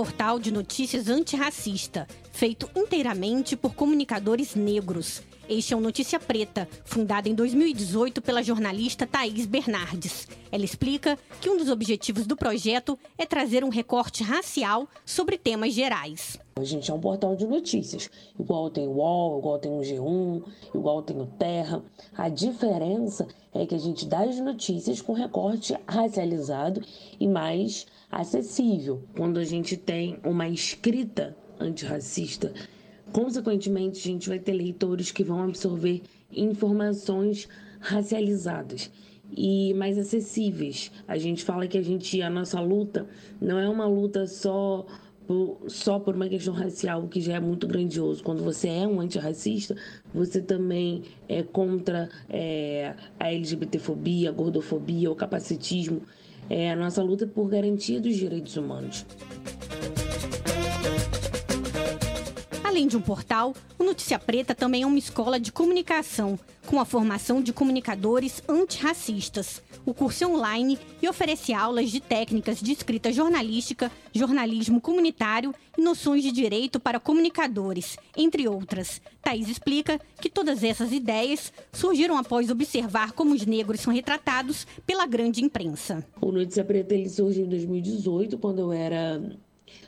Portal de notícias antirracista, feito inteiramente por comunicadores negros. Este é o Notícia Preta, fundado em 2018 pela jornalista Thaís Bernardes. Ela explica que um dos objetivos do projeto é trazer um recorte racial sobre temas gerais. A gente é um portal de notícias, igual tem o UOL, igual tem o G1, igual tem o Terra. A diferença é que a gente dá as notícias com recorte racializado e mais acessível. Quando a gente tem uma escrita antirracista, consequentemente a gente vai ter leitores que vão absorver informações racializadas. e mais acessíveis. A gente fala que a gente a nossa luta não é uma luta só por, só por uma questão racial, que já é muito grandioso. Quando você é um antirracista, você também é contra é, a LGBTfobia, a gordofobia, o capacitismo. É a nossa luta por garantia dos direitos humanos. Além de um portal, o Notícia Preta também é uma escola de comunicação, com a formação de comunicadores antirracistas. O curso é online e oferece aulas de técnicas de escrita jornalística, jornalismo comunitário e noções de direito para comunicadores, entre outras. Thaís explica que todas essas ideias surgiram após observar como os negros são retratados pela grande imprensa. O Notícia Preta ele surgiu em 2018, quando eu era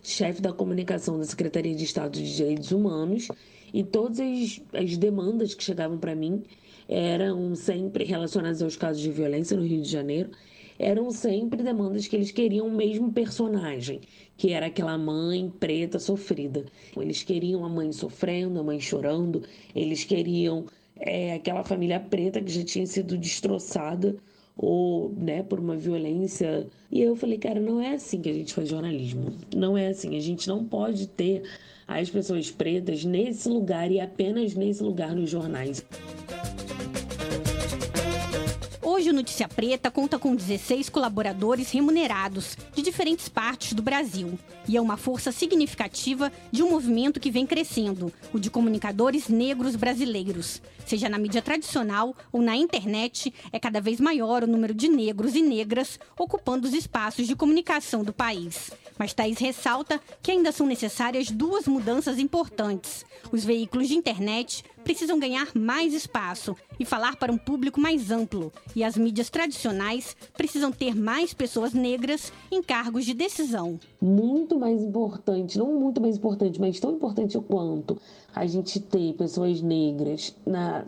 chefe da comunicação da Secretaria de Estado de Direitos Humanos, e todas as, as demandas que chegavam para mim eram sempre relacionadas aos casos de violência no Rio de Janeiro, eram sempre demandas que eles queriam o mesmo personagem, que era aquela mãe preta sofrida. Eles queriam a mãe sofrendo, a mãe chorando, eles queriam é, aquela família preta que já tinha sido destroçada ou né, por uma violência. E eu falei, cara, não é assim que a gente faz jornalismo. Não é assim. A gente não pode ter as pessoas pretas nesse lugar e apenas nesse lugar nos jornais. Hoje o Notícia Preta conta com 16 colaboradores remunerados de diferentes partes do Brasil e é uma força significativa de um movimento que vem crescendo, o de comunicadores negros brasileiros. Seja na mídia tradicional ou na internet, é cada vez maior o número de negros e negras ocupando os espaços de comunicação do país. Mas Thaís ressalta que ainda são necessárias duas mudanças importantes. Os veículos de internet precisam ganhar mais espaço e falar para um público mais amplo, e as mídias tradicionais precisam ter mais pessoas negras em cargos de decisão. Muito mais importante, não muito mais importante, mas tão importante quanto a gente ter pessoas negras na,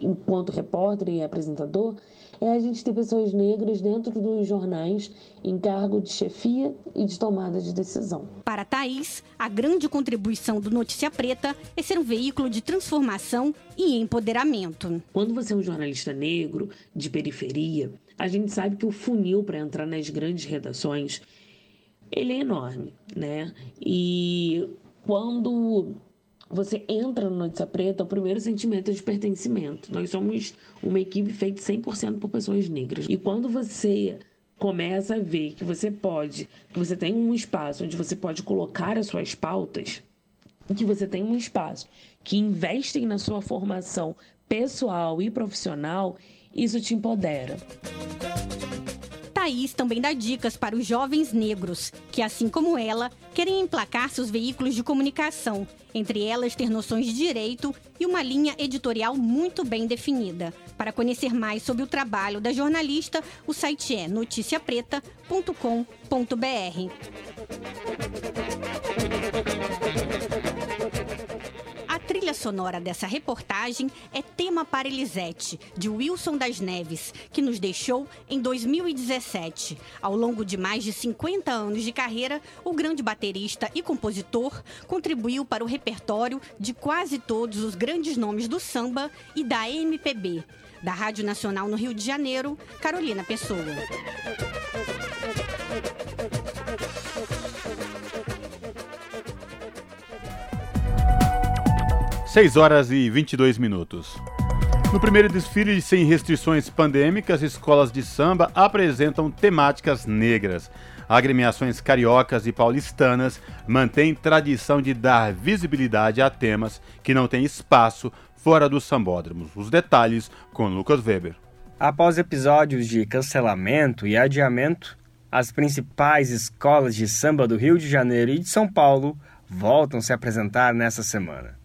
enquanto repórter e apresentador, é a gente ter pessoas negras dentro dos jornais em cargo de chefia e de tomada de decisão. Para Thaís, a grande contribuição do Notícia Preta é ser um veículo de transformação e empoderamento. Quando você é um jornalista negro de periferia, a gente sabe que o funil para entrar nas grandes redações ele é enorme, né? E quando você entra no Notícia Preta, o primeiro sentimento é de pertencimento. Nós somos uma equipe feita 100% por pessoas negras. E quando você começa a ver que você pode, que você tem um espaço onde você pode colocar as suas pautas, que você tem um espaço que investem na sua formação pessoal e profissional, isso te empodera. Thaís também dá dicas para os jovens negros, que, assim como ela, querem emplacar seus veículos de comunicação, entre elas ter noções de direito e uma linha editorial muito bem definida. Para conhecer mais sobre o trabalho da jornalista, o site é noticiapreta.com.br. trilha sonora dessa reportagem é Tema para Elisete, de Wilson das Neves, que nos deixou em 2017. Ao longo de mais de 50 anos de carreira, o grande baterista e compositor contribuiu para o repertório de quase todos os grandes nomes do samba e da MPB. Da Rádio Nacional no Rio de Janeiro, Carolina Pessoa. 6 horas e 22 minutos. No primeiro desfile sem restrições pandêmicas, escolas de samba apresentam temáticas negras. Agremiações cariocas e paulistanas mantêm tradição de dar visibilidade a temas que não têm espaço fora dos sambódromos. Os detalhes com Lucas Weber. Após episódios de cancelamento e adiamento, as principais escolas de samba do Rio de Janeiro e de São Paulo voltam a se apresentar nesta semana.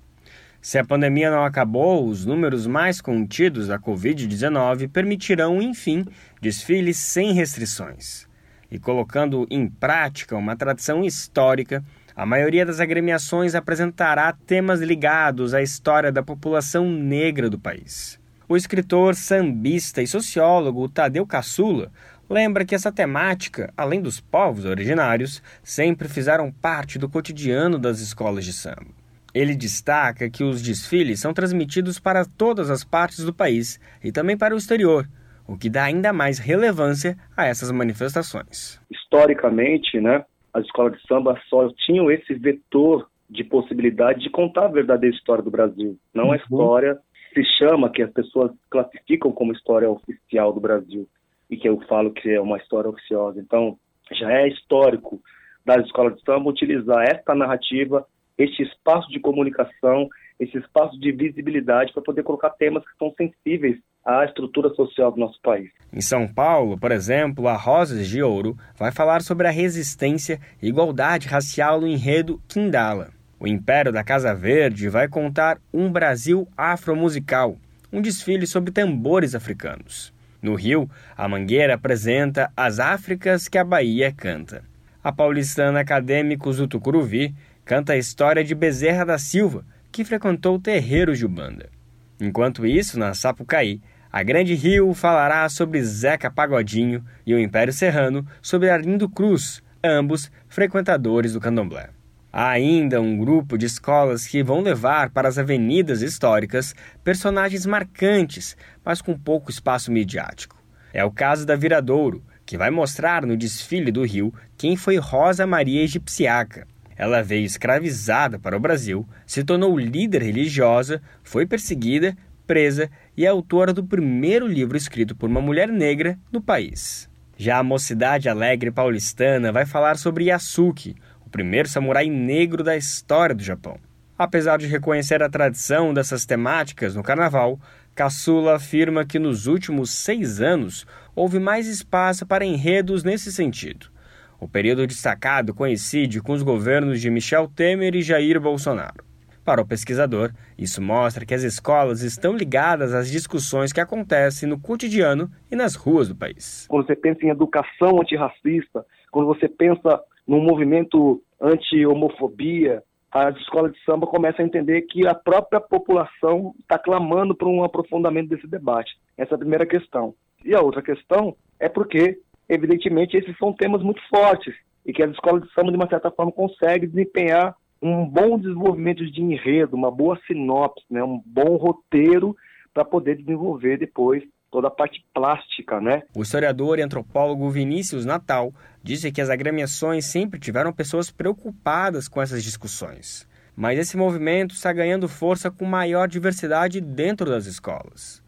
Se a pandemia não acabou, os números mais contidos da Covid-19 permitirão, enfim, desfiles sem restrições. E colocando em prática uma tradição histórica, a maioria das agremiações apresentará temas ligados à história da população negra do país. O escritor, sambista e sociólogo Tadeu Caçula lembra que essa temática, além dos povos originários, sempre fizeram parte do cotidiano das escolas de samba. Ele destaca que os desfiles são transmitidos para todas as partes do país e também para o exterior, o que dá ainda mais relevância a essas manifestações. Historicamente, né, as escolas de samba só tinham esse vetor de possibilidade de contar a verdadeira história do Brasil, não uhum. a história se chama que as pessoas classificam como história oficial do Brasil e que eu falo que é uma história oficiosa. Então, já é histórico das escolas de samba utilizar esta narrativa, este espaço de comunicação, esse espaço de visibilidade para poder colocar temas que são sensíveis à estrutura social do nosso país. Em São Paulo, por exemplo, a Rosas de Ouro vai falar sobre a resistência e igualdade racial no enredo Quindala. O Império da Casa Verde vai contar um Brasil afromusical, um desfile sobre tambores africanos. No Rio, a Mangueira apresenta as Áfricas que a Bahia canta. A paulistana Acadêmicos do Tucuruvi canta a história de Bezerra da Silva, que frequentou terreiros de Ubanda. Enquanto isso, na Sapucaí, a Grande Rio falará sobre Zeca Pagodinho e o Império Serrano sobre Arlindo Cruz, ambos frequentadores do candomblé. Há ainda um grupo de escolas que vão levar para as avenidas históricas personagens marcantes, mas com pouco espaço midiático. É o caso da Viradouro, que vai mostrar no desfile do Rio quem foi Rosa Maria Egipciaca, ela veio escravizada para o Brasil, se tornou líder religiosa, foi perseguida, presa e é autora do primeiro livro escrito por uma mulher negra no país. Já a Mocidade Alegre paulistana vai falar sobre Yasuki, o primeiro samurai negro da história do Japão. Apesar de reconhecer a tradição dessas temáticas no carnaval, Caçula afirma que nos últimos seis anos houve mais espaço para enredos nesse sentido. O período destacado coincide com os governos de Michel Temer e Jair Bolsonaro. Para o pesquisador, isso mostra que as escolas estão ligadas às discussões que acontecem no cotidiano e nas ruas do país. Quando você pensa em educação antirracista, quando você pensa num movimento anti-homofobia, as escolas de samba começam a entender que a própria população está clamando por um aprofundamento desse debate. Essa é a primeira questão. E a outra questão é porque evidentemente esses são temas muito fortes e que as escolas de samba, de uma certa forma, conseguem desempenhar um bom desenvolvimento de enredo, uma boa sinopse, né, um bom roteiro para poder desenvolver depois toda a parte plástica, né? O historiador e antropólogo Vinícius Natal disse que as agremiações sempre tiveram pessoas preocupadas com essas discussões. Mas esse movimento está ganhando força com maior diversidade dentro das escolas.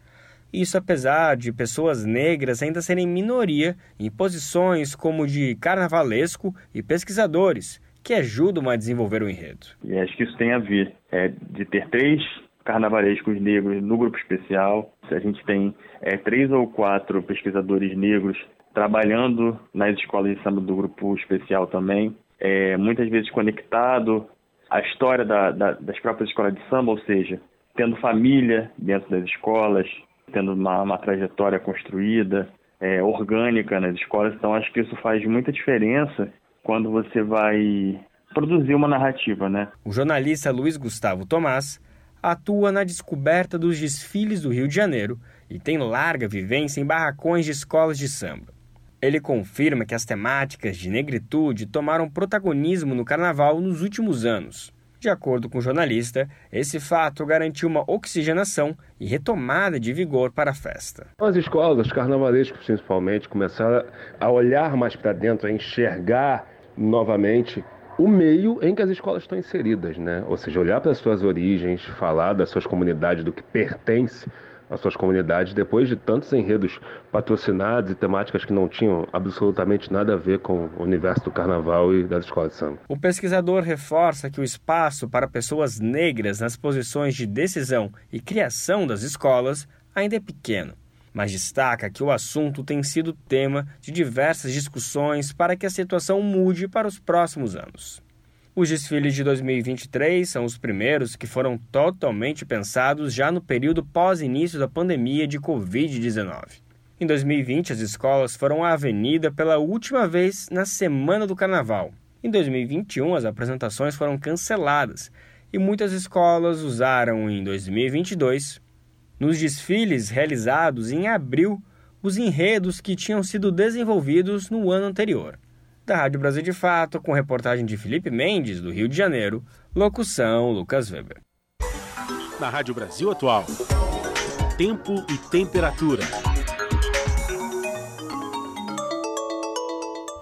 Isso apesar de pessoas negras ainda serem minoria em posições como de carnavalesco e pesquisadores, que ajudam a desenvolver o enredo. E acho que isso tem a ver é, de ter três carnavalescos negros no grupo especial. A gente tem é, três ou quatro pesquisadores negros trabalhando nas escolas de samba do grupo especial também, é, muitas vezes conectado à história da, da, das próprias escolas de samba, ou seja, tendo família dentro das escolas, tendo uma, uma trajetória construída, é, orgânica nas escolas. Então, acho que isso faz muita diferença quando você vai produzir uma narrativa, né? O jornalista Luiz Gustavo Tomás atua na descoberta dos desfiles do Rio de Janeiro e tem larga vivência em barracões de escolas de samba. Ele confirma que as temáticas de negritude tomaram protagonismo no carnaval nos últimos anos. De acordo com o jornalista, esse fato garantiu uma oxigenação e retomada de vigor para a festa. As escolas, os carnavalescos principalmente, começaram a olhar mais para dentro, a enxergar novamente o meio em que as escolas estão inseridas, né? Ou seja, olhar para as suas origens, falar das suas comunidades, do que pertence as suas comunidades depois de tantos enredos patrocinados e temáticas que não tinham absolutamente nada a ver com o universo do carnaval e das escolas de samba. O pesquisador reforça que o espaço para pessoas negras nas posições de decisão e criação das escolas ainda é pequeno mas destaca que o assunto tem sido tema de diversas discussões para que a situação mude para os próximos anos. Os desfiles de 2023 são os primeiros que foram totalmente pensados já no período pós-início da pandemia de Covid-19. Em 2020, as escolas foram à avenida pela última vez na semana do carnaval. Em 2021, as apresentações foram canceladas e muitas escolas usaram em 2022, nos desfiles realizados em abril, os enredos que tinham sido desenvolvidos no ano anterior da Rádio Brasil de Fato, com reportagem de Felipe Mendes, do Rio de Janeiro, locução Lucas Weber. Na Rádio Brasil Atual, tempo e temperatura.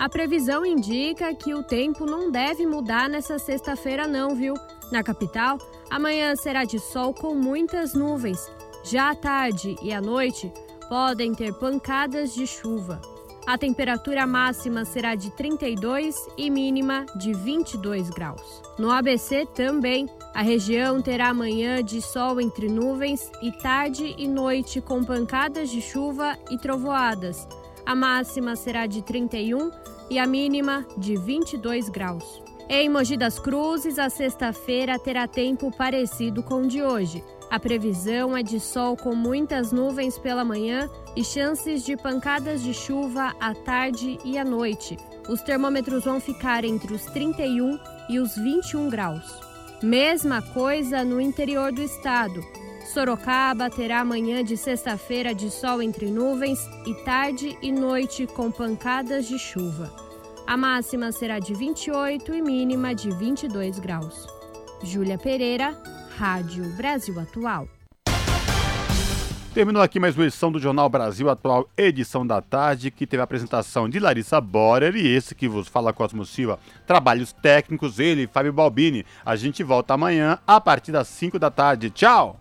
A previsão indica que o tempo não deve mudar nessa sexta-feira, não, viu? Na capital, amanhã será de sol com muitas nuvens. Já à tarde e à noite, podem ter pancadas de chuva. A temperatura máxima será de 32 e mínima de 22 graus. No ABC também, a região terá amanhã de sol entre nuvens e tarde e noite com pancadas de chuva e trovoadas. A máxima será de 31 e a mínima de 22 graus. Em Mogi das Cruzes, a sexta-feira terá tempo parecido com o de hoje. A previsão é de sol com muitas nuvens pela manhã e chances de pancadas de chuva à tarde e à noite. Os termômetros vão ficar entre os 31 e os 21 graus. Mesma coisa no interior do estado. Sorocaba terá amanhã de sexta-feira de sol entre nuvens e tarde e noite com pancadas de chuva. A máxima será de 28 e mínima de 22 graus. Júlia Pereira, Rádio Brasil Atual. Terminou aqui mais uma edição do Jornal Brasil Atual, edição da tarde, que teve a apresentação de Larissa Borer e esse que vos fala Cosmo Silva. Trabalhos técnicos, ele, Fábio Balbini. A gente volta amanhã a partir das 5 da tarde. Tchau!